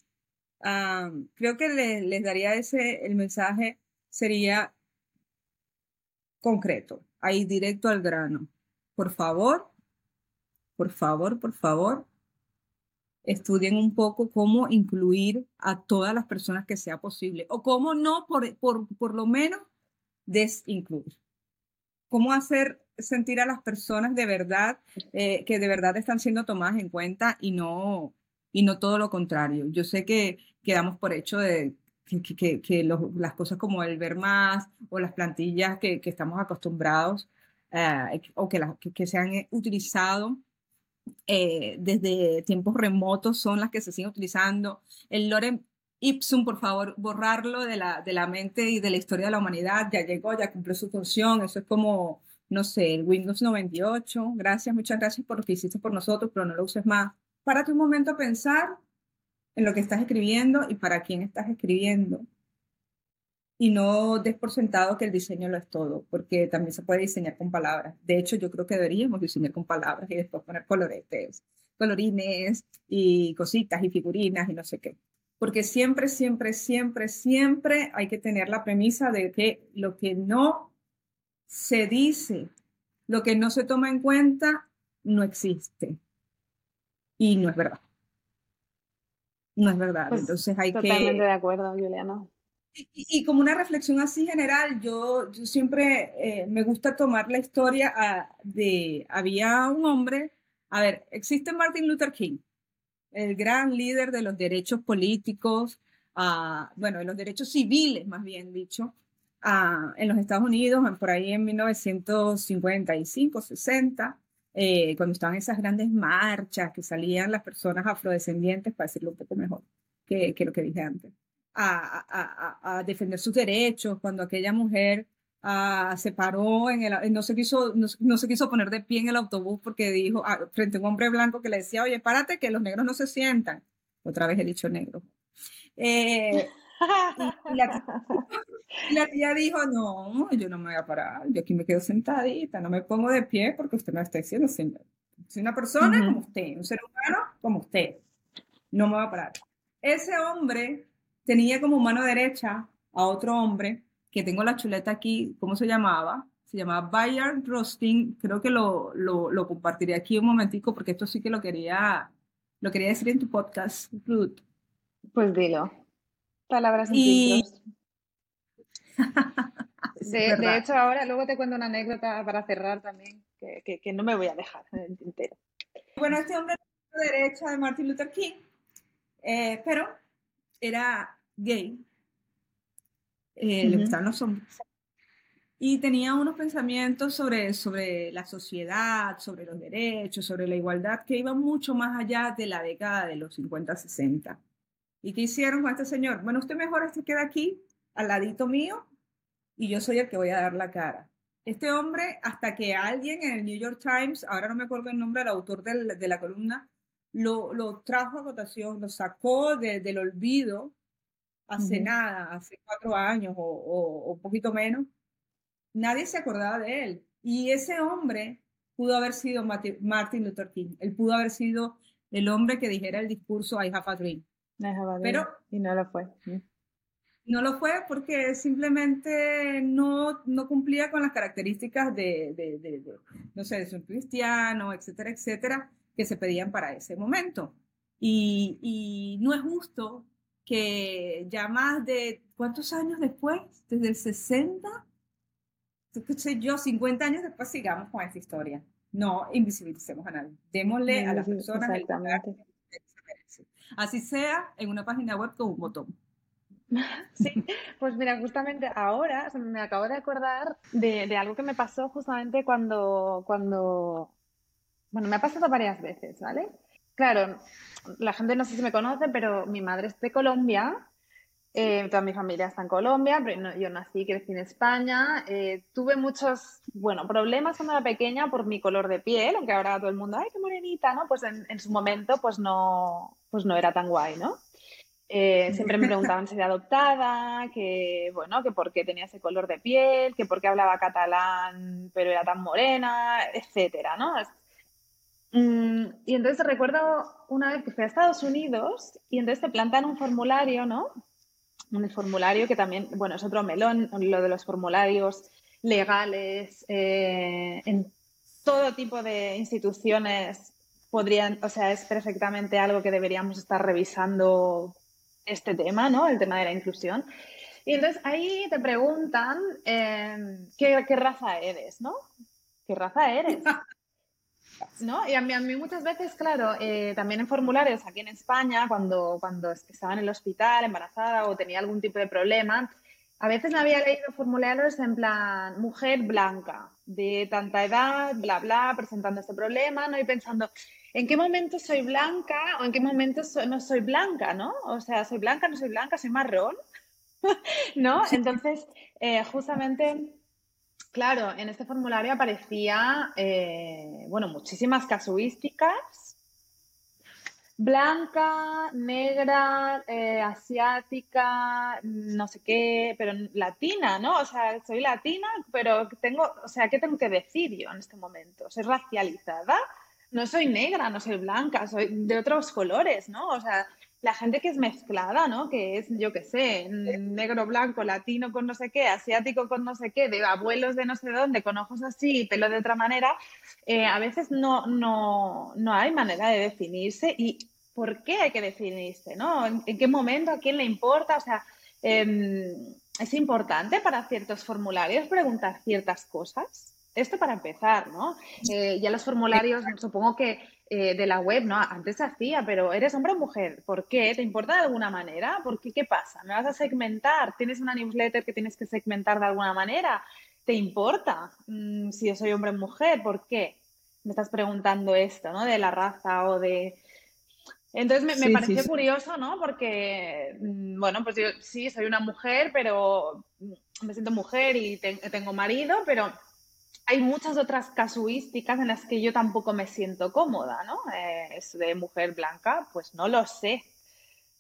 Speaker 3: creo que les daría ese, el mensaje sería concreto, ahí directo al grano. Por favor, por favor, por favor, estudien un poco cómo incluir a todas las personas que sea posible o cómo no, por, por, por lo menos, desincluir. Cómo hacer sentir a las personas de verdad eh, que de verdad están siendo tomadas en cuenta y no, y no todo lo contrario. Yo sé que quedamos por hecho de que, que, las cosas como el ver más o las plantillas que, estamos acostumbrados eh, o que, las, que, se han utilizado eh, desde tiempos remotos son las que se siguen utilizando. El lorem ipsum, por favor, borrarlo de la, de la mente y de la historia de la humanidad. Ya llegó, ya cumplió su función. Eso es como, no sé, el Windows 98. Gracias, muchas gracias por lo que hiciste por nosotros, pero no lo uses más párate un momento a pensar en lo que estás escribiendo y para quién estás escribiendo. Y no des por sentado que el diseño lo es todo, porque también se puede diseñar con palabras. De hecho, yo creo que deberíamos diseñar con palabras y después poner coloretes, colorines y cositas y figurinas y no sé qué. Porque siempre, siempre, siempre, siempre hay que tener la premisa de que lo que no se dice, lo que no se toma en cuenta, no existe y no es verdad. No es verdad.
Speaker 2: Pues
Speaker 3: Entonces hay
Speaker 2: que... Totalmente de acuerdo, Juliana.
Speaker 3: Y, como una reflexión así general, yo, yo siempre eh, me gusta tomar la historia ah, de, había un hombre, a ver, existe Martin Luther King, el gran líder de los derechos políticos, uh, bueno, de los derechos civiles, más bien dicho, uh, en los Estados Unidos, por ahí en 1955, 60. Eh, cuando estaban esas grandes marchas que salían las personas afrodescendientes, para decirlo un poco mejor que, que lo que dije antes. a, defender sus derechos, cuando aquella mujer ah, se paró en el, no se quiso, no, se quiso poner de pie en el autobús porque dijo ah, frente a un hombre blanco que le decía, oye, párate que los negros no se sientan. Otra vez he dicho negro. Eh, y, la, tía dijo, no, yo no me voy a parar, yo aquí me quedo sentadita, no me pongo de pie porque usted me está diciendo, señor. Soy una persona como usted, un ser humano como usted. No me voy a parar. Ese hombre tenía como mano derecha a otro hombre, que tengo la chuleta aquí, ¿cómo se llamaba? Se llamaba Bayard Rosting, creo que lo, lo, lo, compartiré aquí un momentico porque esto sí que lo quería, lo quería decir en tu podcast, Ruth.
Speaker 2: Pues dilo. Palabras y... de, de, hecho, ahora luego te cuento una anécdota para cerrar también, que, que, no me voy a dejar en el tintero.
Speaker 3: Bueno, este hombre la derecha de Martin Luther King, eh, pero era gay, eh, le gustaban los hombres, y tenía unos pensamientos sobre, sobre la sociedad, sobre los derechos, sobre la igualdad, que iban mucho más allá de la década de los 50-60. ¿Y qué hicieron con este señor? Bueno, usted mejor se queda aquí, al ladito mío, y yo soy el que voy a dar la cara. Este hombre, hasta que alguien en el New York Times, ahora no me acuerdo el nombre del autor de la columna, lo, lo, trajo a votación, lo sacó del olvido hace nada, hace cuatro años o, un poquito menos. Nadie se acordaba de él. Y ese hombre pudo haber sido Martin Luther King. Él pudo haber sido el hombre que dijera el discurso I have a dream.
Speaker 2: Pero y no lo fue.
Speaker 3: No lo fue porque simplemente no, no cumplía con las características de, de, de, no sé, de ser cristiano, etcétera, etcétera, que se pedían para ese momento. Y, y no es justo que ya más de, ¿cuántos años después? Desde el 60, sé yo, 50 años después sigamos con esta historia. No invisibilicemos a nadie. Démosle a las personas el lugar Así sea en una página web con un botón.
Speaker 2: Sí, pues mira, justamente ahora me acabo de acordar de, algo que me pasó justamente cuando, cuando, bueno, me ha pasado varias veces, ¿vale? Claro, la gente no sé si me conoce, pero mi madre es de Colombia, eh, toda mi familia está en Colombia, pero yo nací y crecí en España. Eh, tuve muchos, bueno, problemas cuando era pequeña por mi color de piel, aunque ahora todo el mundo, ay, qué morenita, ¿no? Pues en, en su momento, pues no, pues no era tan guay, ¿no? Eh, siempre me preguntaban si era adoptada, que bueno, que por qué tenía ese color de piel, que por qué hablaba catalán pero era tan morena, etcétera, ¿no? Mm, y entonces recuerdo una vez que fui a Estados Unidos y entonces te plantan un formulario, ¿no? Un formulario que también, bueno, es otro melón, lo de los formularios legales eh, en todo tipo de instituciones podrían, o sea, es perfectamente algo que deberíamos estar revisando este tema, ¿no? El tema de la inclusión. Y entonces ahí te preguntan em, ¿qué, raza eres, ¿no? ¿Qué raza eres? ¿No? Y a mí, a mí muchas veces, claro, eh, también en formularios aquí en España, cuando, cuando estaba en el hospital, embarazada o tenía algún tipo de problema, a veces me había leído formularios en plan mujer blanca, de tanta edad, bla, bla, presentando este problema, ¿no? Y pensando, ¿en qué momento soy blanca o en qué momento no soy blanca, ¿no? O sea, soy blanca, no soy blanca, soy marrón, ¿no? Entonces, eh, justamente, claro, en este formulario aparecía, eh, bueno, muchísimas casuísticas. Blanca, negra, eh, asiática, no sé qué, pero latina, ¿no? O sea, soy latina, pero tengo, o sea, ¿qué tengo que decir yo en este momento? ¿Soy racializada? No soy negra, no soy blanca, soy de otros colores, ¿no? O sea, la gente que es mezclada, ¿no? Que es, yo qué sé, negro, blanco, latino con no sé qué, asiático con no sé qué, de abuelos de no sé dónde, con ojos así pelo de otra manera, eh, a veces no, no, no hay manera de definirse y por qué hay que definirse, ¿no? ¿En, qué momento? ¿A quién le importa? O sea, em, es importante para ciertos formularios preguntar ciertas cosas. Esto para empezar, ¿no? Eh, ya los formularios, supongo que eh, de la web, ¿no? Antes se hacía, pero ¿eres hombre o mujer? ¿Por qué? ¿Te importa de alguna manera? ¿Por qué? ¿Qué pasa? ¿Me vas a segmentar? ¿Tienes una newsletter que tienes que segmentar de alguna manera? ¿Te importa mm, si yo soy hombre o mujer? ¿Por qué? Me estás preguntando esto, ¿no? De la raza o de... Entonces me, pareció curioso, ¿no? Porque, mm, bueno, pues yo sí, soy una mujer, pero me siento mujer y tengo marido, pero hay muchas otras casuísticas en las que yo tampoco me siento cómoda, ¿no? Eh, es de mujer blanca, pues no lo sé.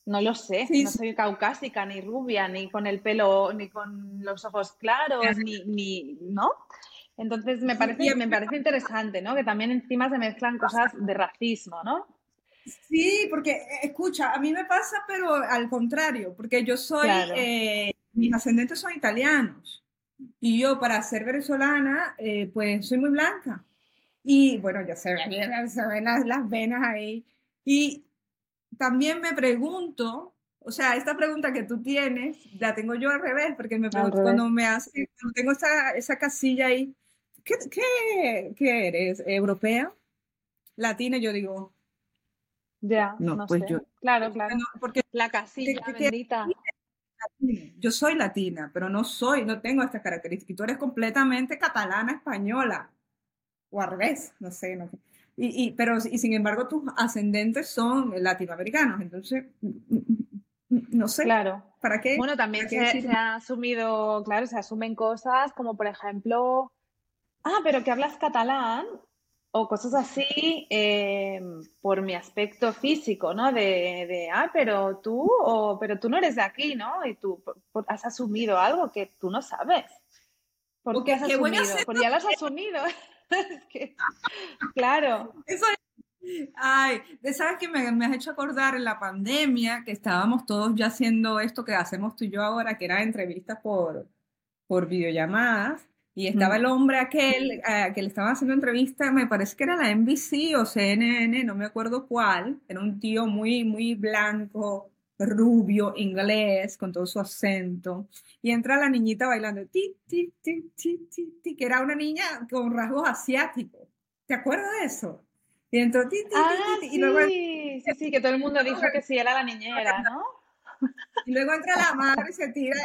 Speaker 2: No lo sé, no soy caucásica, ni rubia, ni con el pelo, ni con los ojos claros, ni, ni ¿no? Entonces me parece, me parece interesante, ¿no? Que también encima se mezclan cosas de racismo, ¿no?
Speaker 3: Sí, porque eh, escucha, a mí me pasa, pero al contrario, porque yo soy, eh, mis ascendentes son italianos. Y yo, para ser venezolana, eh, pues soy muy blanca. Y bueno, ya se ven, se ven las, venas ahí. Y también me pregunto, o sea, esta pregunta que tú tienes, la tengo yo al revés, porque me pregunto cuando me hace, tengo esa, esa casilla ahí, ¿qué, qué, qué eres? ¿Europea? ¿Latina? Yo digo,
Speaker 2: ya, no, pues yo. Claro, claro. porque la casilla bendita.
Speaker 3: Yo soy latina, pero no soy, no tengo estas características. Y tú eres completamente catalana, española, o al revés, no sé. No Y, y, pero, y sin embargo, tus ascendentes son latinoamericanos, entonces, no sé.
Speaker 2: Claro.
Speaker 3: ¿Para qué?
Speaker 2: Bueno, también se, se, ha asumido, claro, se asumen cosas como, por ejemplo, ah, pero que hablas catalán, o cosas así eh, por mi aspecto físico, ¿no? De, de, ah, pero tú, o, pero tú no eres de aquí, ¿no? Y tú has asumido algo que tú no sabes. ¿Por qué has asumido? Porque ya lo has asumido. claro.
Speaker 3: Eso Ay, ¿sabes que me, me, has hecho acordar en la pandemia que estábamos todos ya haciendo esto que hacemos tú y yo ahora, que era entrevistas por, por videollamadas? Y estaba el hombre aquel eh, que le estaba haciendo entrevista, me parece que era la NBC o CNN, no me acuerdo cuál. Era un tío muy, muy blanco, rubio, inglés, con todo su acento. Y entra la niñita bailando, ti, ti, ti, ti, ti, ti, que era una niña con rasgos asiáticos. ¿Te acuerdas de eso?
Speaker 2: Y entró, ti, ti, ah, ti, ti, y luego... Sí, sí, sí, que todo el mundo dijo que sí, era la niñera, ¿no?
Speaker 3: Y luego entra la madre y se tira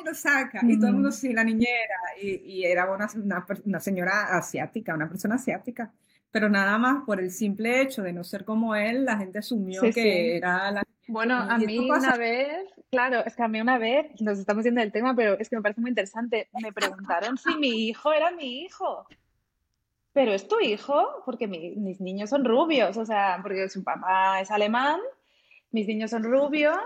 Speaker 3: y lo saca. Y todo el mundo, sí, la niñera. Y, y era una, una, una, señora asiática, una persona asiática. Pero nada más por el simple hecho de no ser como él, la gente asumió que era la.
Speaker 2: Bueno, a mí una vez, claro, es que a mí una vez, nos estamos yendo del tema, pero es que me parece muy interesante. Me preguntaron si mi hijo era mi hijo. Pero es tu hijo, porque mis niños son rubios, o sea, porque su papá es alemán, mis niños son rubios,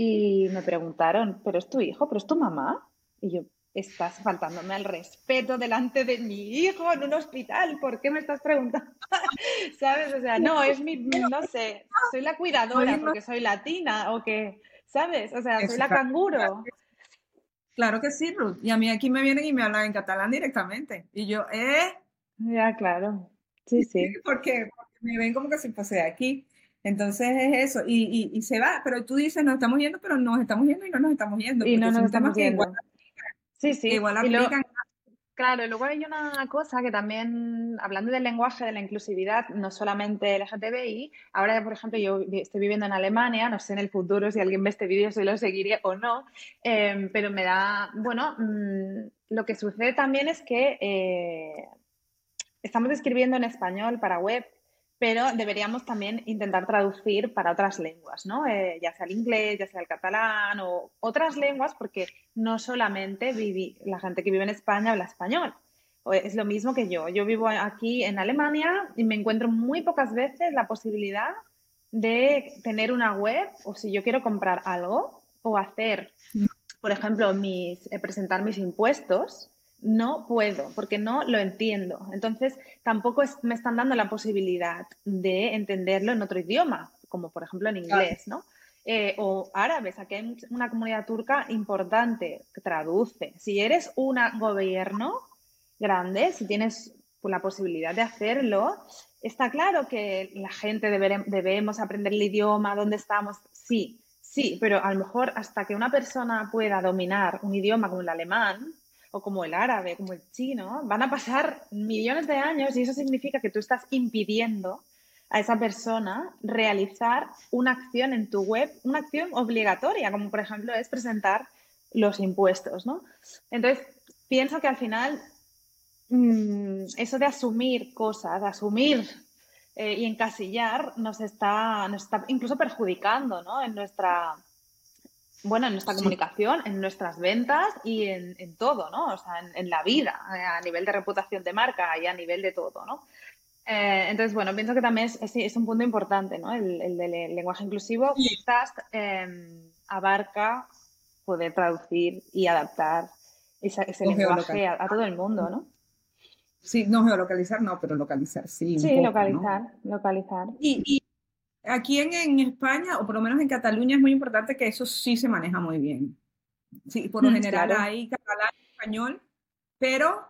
Speaker 2: y me preguntaron, ¿pero es tu hijo? ¿Pero es tu mamá? Y yo, estás faltándome al respeto delante de mi hijo en un hospital, ¿por qué me estás preguntando? ¿Sabes? O sea, no, es mi, no sé, soy la cuidadora porque soy latina o que, ¿sabes? O sea, soy la canguro.
Speaker 3: Claro que sí, Ruth. Y a mí aquí me vienen y me hablan en catalán directamente. Y yo, ¿eh?
Speaker 2: Ya, claro. Sí, sí.
Speaker 3: Porque, porque me ven como que si fuese de aquí. Entonces es eso, y, y, se va, pero tú dices, nos estamos yendo, pero nos estamos yendo y no nos estamos yendo.
Speaker 2: Y no nos estamos yendo. sí, sí.
Speaker 3: Igual aplican.
Speaker 2: claro, y luego hay una cosa que también, hablando del lenguaje, de la inclusividad, no solamente LGTBI, ahora, por ejemplo, yo estoy viviendo en Alemania, no sé en el futuro si alguien ve este vídeo si lo seguiría o no, em, pero me da, bueno, mm, lo que sucede también es que eh, estamos escribiendo en español para web pero deberíamos también intentar traducir para otras lenguas, ¿no? Eh, ya sea el inglés, ya sea el catalán o otras lenguas, porque no solamente la gente que vive en España habla español. Es lo mismo que yo. Yo vivo aquí en Alemania y me encuentro muy pocas veces la posibilidad de tener una web o si yo quiero comprar algo o hacer, por ejemplo, mis, eh, presentar mis impuestos, no puedo, porque no lo entiendo. Entonces, tampoco me están dando la posibilidad de entenderlo en otro idioma, como por ejemplo en inglés, ¿no? Eh, o árabes, aquí hay una comunidad turca importante que traduce. Si eres un gobierno grande, si tienes la posibilidad de hacerlo, está claro que la gente debemos aprender el idioma, dónde estamos, sí, sí, pero a lo mejor hasta que una persona pueda dominar un idioma como el alemán, o como el árabe, como el chino, van a pasar millones de años y eso significa que tú estás impidiendo a esa persona realizar una acción en tu web, una acción obligatoria, como por ejemplo es presentar los impuestos, ¿no? Entonces, pienso que al final mm, eso de asumir cosas, asumir eh, y encasillar nos está, nos está incluso perjudicando ¿no? en nuestra bueno, en nuestra comunicación, en nuestras ventas y en, todo, ¿no? O sea, en, la vida, eh, a nivel de reputación de marca y a nivel de todo, ¿no? Eh, entonces, bueno, pienso que también es, es, un punto importante, ¿no? El, el del lenguaje inclusivo quizás em, abarca poder traducir y adaptar ese, lenguaje a, todo el mundo, ¿no?
Speaker 3: Sí, no geolocalizar, no, pero localizar, sí.
Speaker 2: Sí, localizar, localizar.
Speaker 3: Y, aquí en, España, o por lo menos en Cataluña, es muy importante que eso sí se maneja muy bien. Sí, por lo mm, general hay catalán español, pero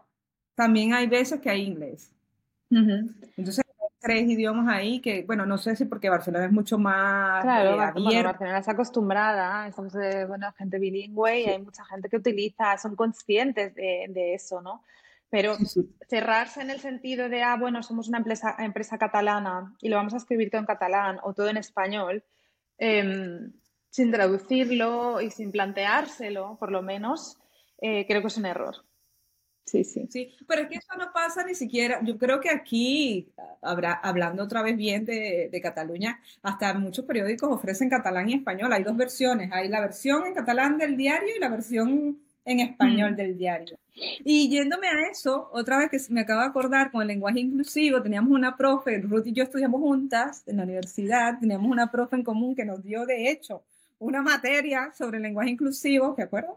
Speaker 3: también hay veces que hay inglés. Entonces, hay tres idiomas ahí que, bueno, no sé si porque Barcelona es mucho más
Speaker 2: claro, eh, Barcelona es acostumbrada, estamos de, bueno, gente bilingüe y hay mucha gente que utiliza, son conscientes de, de eso, ¿no? Pero cerrarse en el sentido de, ah, bueno, somos una empresa, empresa catalana y lo vamos a escribir todo en catalán o todo en español, em, sin traducirlo y sin planteárselo, por lo menos, eh, creo que es un error.
Speaker 3: Sí, sí. Sí, pero es que eso no pasa ni siquiera. Yo creo que aquí, habrá, hablando otra vez bien de, de, Cataluña, hasta muchos periódicos ofrecen catalán y español. Hay dos versiones. Hay la versión en catalán del diario y la versión en español mm. del diario. Y yéndome a eso, otra vez que me acabo de acordar con el lenguaje inclusivo, teníamos una profe, Ruth y yo estudiamos juntas en la universidad, teníamos una profe en común que nos dio, de hecho, una materia sobre el lenguaje inclusivo, ¿te acuerdas?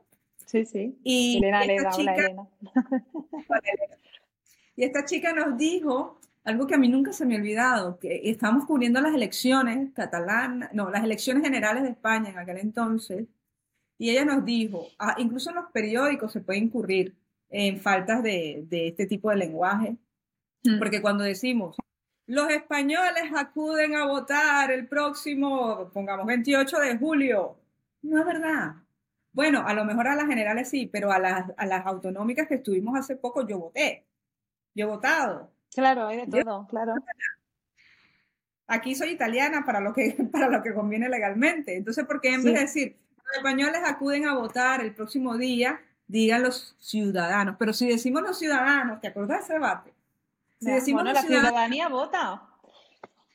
Speaker 2: Sí, sí.
Speaker 3: Y Elena, esta chica, y esta chica nos dijo algo que a mí nunca se me ha olvidado, que estábamos cubriendo las elecciones catalanas, no, las elecciones generales de España en aquel entonces, y ella nos dijo, ah, incluso en los periódicos se puede incurrir en faltas de, este tipo de lenguaje, mm. porque cuando decimos, los españoles acuden a votar el próximo, pongamos 28 de julio, no es verdad. Bueno, a lo mejor a las generales sí, pero a las, a las autonómicas que estuvimos hace poco yo voté. Yo he votado.
Speaker 2: Claro, hay de todo, claro.
Speaker 3: Aquí soy italiana para lo que, para lo que conviene legalmente. Entonces, ¿por qué en vez de decir los españoles acuden a votar el próximo día, digan los ciudadanos. Pero si decimos los ciudadanos, ¿te acuerdas de ese debate?
Speaker 2: Si decimos la ciudadanía vota.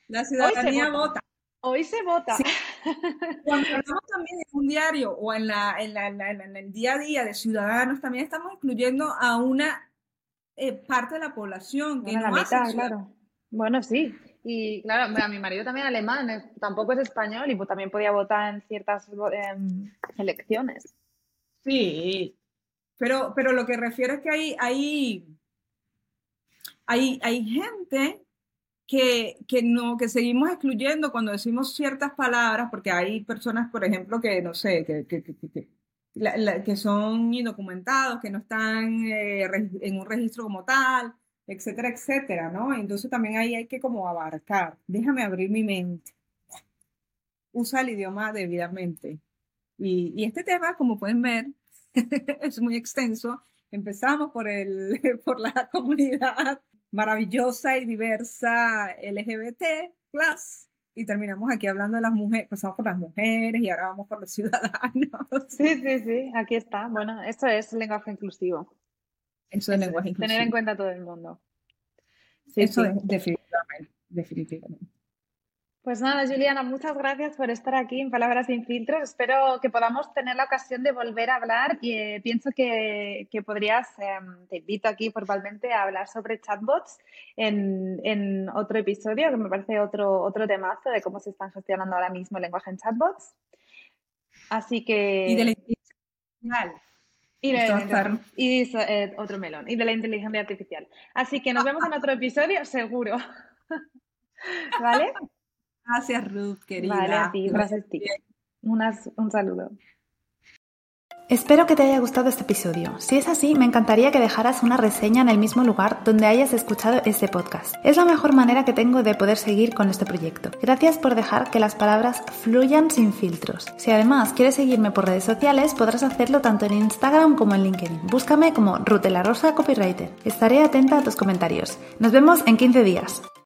Speaker 3: La ciudadanía vota.
Speaker 2: Hoy se vota.
Speaker 3: Cuando hablamos también en un diario o en, la, en, el día a día de ciudadanos, también estamos incluyendo a una eh, parte de la población que no la mitad,
Speaker 2: claro. Bueno, sí. Y claro, a mi marido también alemán, tampoco es español y pues, también podía votar en ciertas em, elecciones.
Speaker 3: Sí, pero, pero lo que refiero es que hay, hay, hay, hay gente que, que, no, que seguimos excluyendo cuando decimos ciertas palabras, porque hay personas, por ejemplo, que no sé, que, que, que, que son indocumentados, que no están eh, en un registro como tal, etcétera, etcétera, ¿no? Entonces también ahí hay que como abarcar, déjame abrir mi mente, usa el idioma debidamente. Y este tema, como pueden ver, es muy extenso. Empezamos por, el, por la comunidad maravillosa y diversa LGBT, y terminamos aquí hablando de las mujeres, pasamos por las mujeres y ahora vamos por los ciudadanos.
Speaker 2: Sí, sí, sí, aquí está. Bueno, esto es lenguaje inclusivo.
Speaker 3: Eso es lenguaje inclusivo.
Speaker 2: Tener en cuenta todo el mundo.
Speaker 3: Eso es definitivamente, definitivamente.
Speaker 2: Pues nada, Juliana, muchas gracias por estar aquí en Palabras sin filtros. Espero que podamos tener la ocasión de volver a hablar y eh, pienso que, que podrías, em, te invito aquí formalmente a hablar sobre chatbots en, en, otro episodio, que me parece otro, otro temazo de cómo se están gestionando ahora mismo el lenguaje en chatbots. Así que...
Speaker 3: Y de la
Speaker 2: y, de, y eh, otro melón. Y de la inteligencia artificial. Así que nos vemos en otro episodio, seguro. ¿Vale?
Speaker 3: Gracias, Ruth, querida.
Speaker 2: Vale, a ti, gracias a ti. un saludo.
Speaker 1: Espero que te haya gustado este episodio. Si es así, me encantaría que dejaras una reseña en el mismo lugar donde hayas escuchado este podcast. Es la mejor manera que tengo de poder seguir con este proyecto. Gracias por dejar que las palabras fluyan sin filtros. Si además quieres seguirme por redes sociales, podrás hacerlo tanto en Instagram como en LinkedIn. Búscame como Rutela Rosa Copywriter. Estaré atenta a tus comentarios. Nos vemos en 15 días.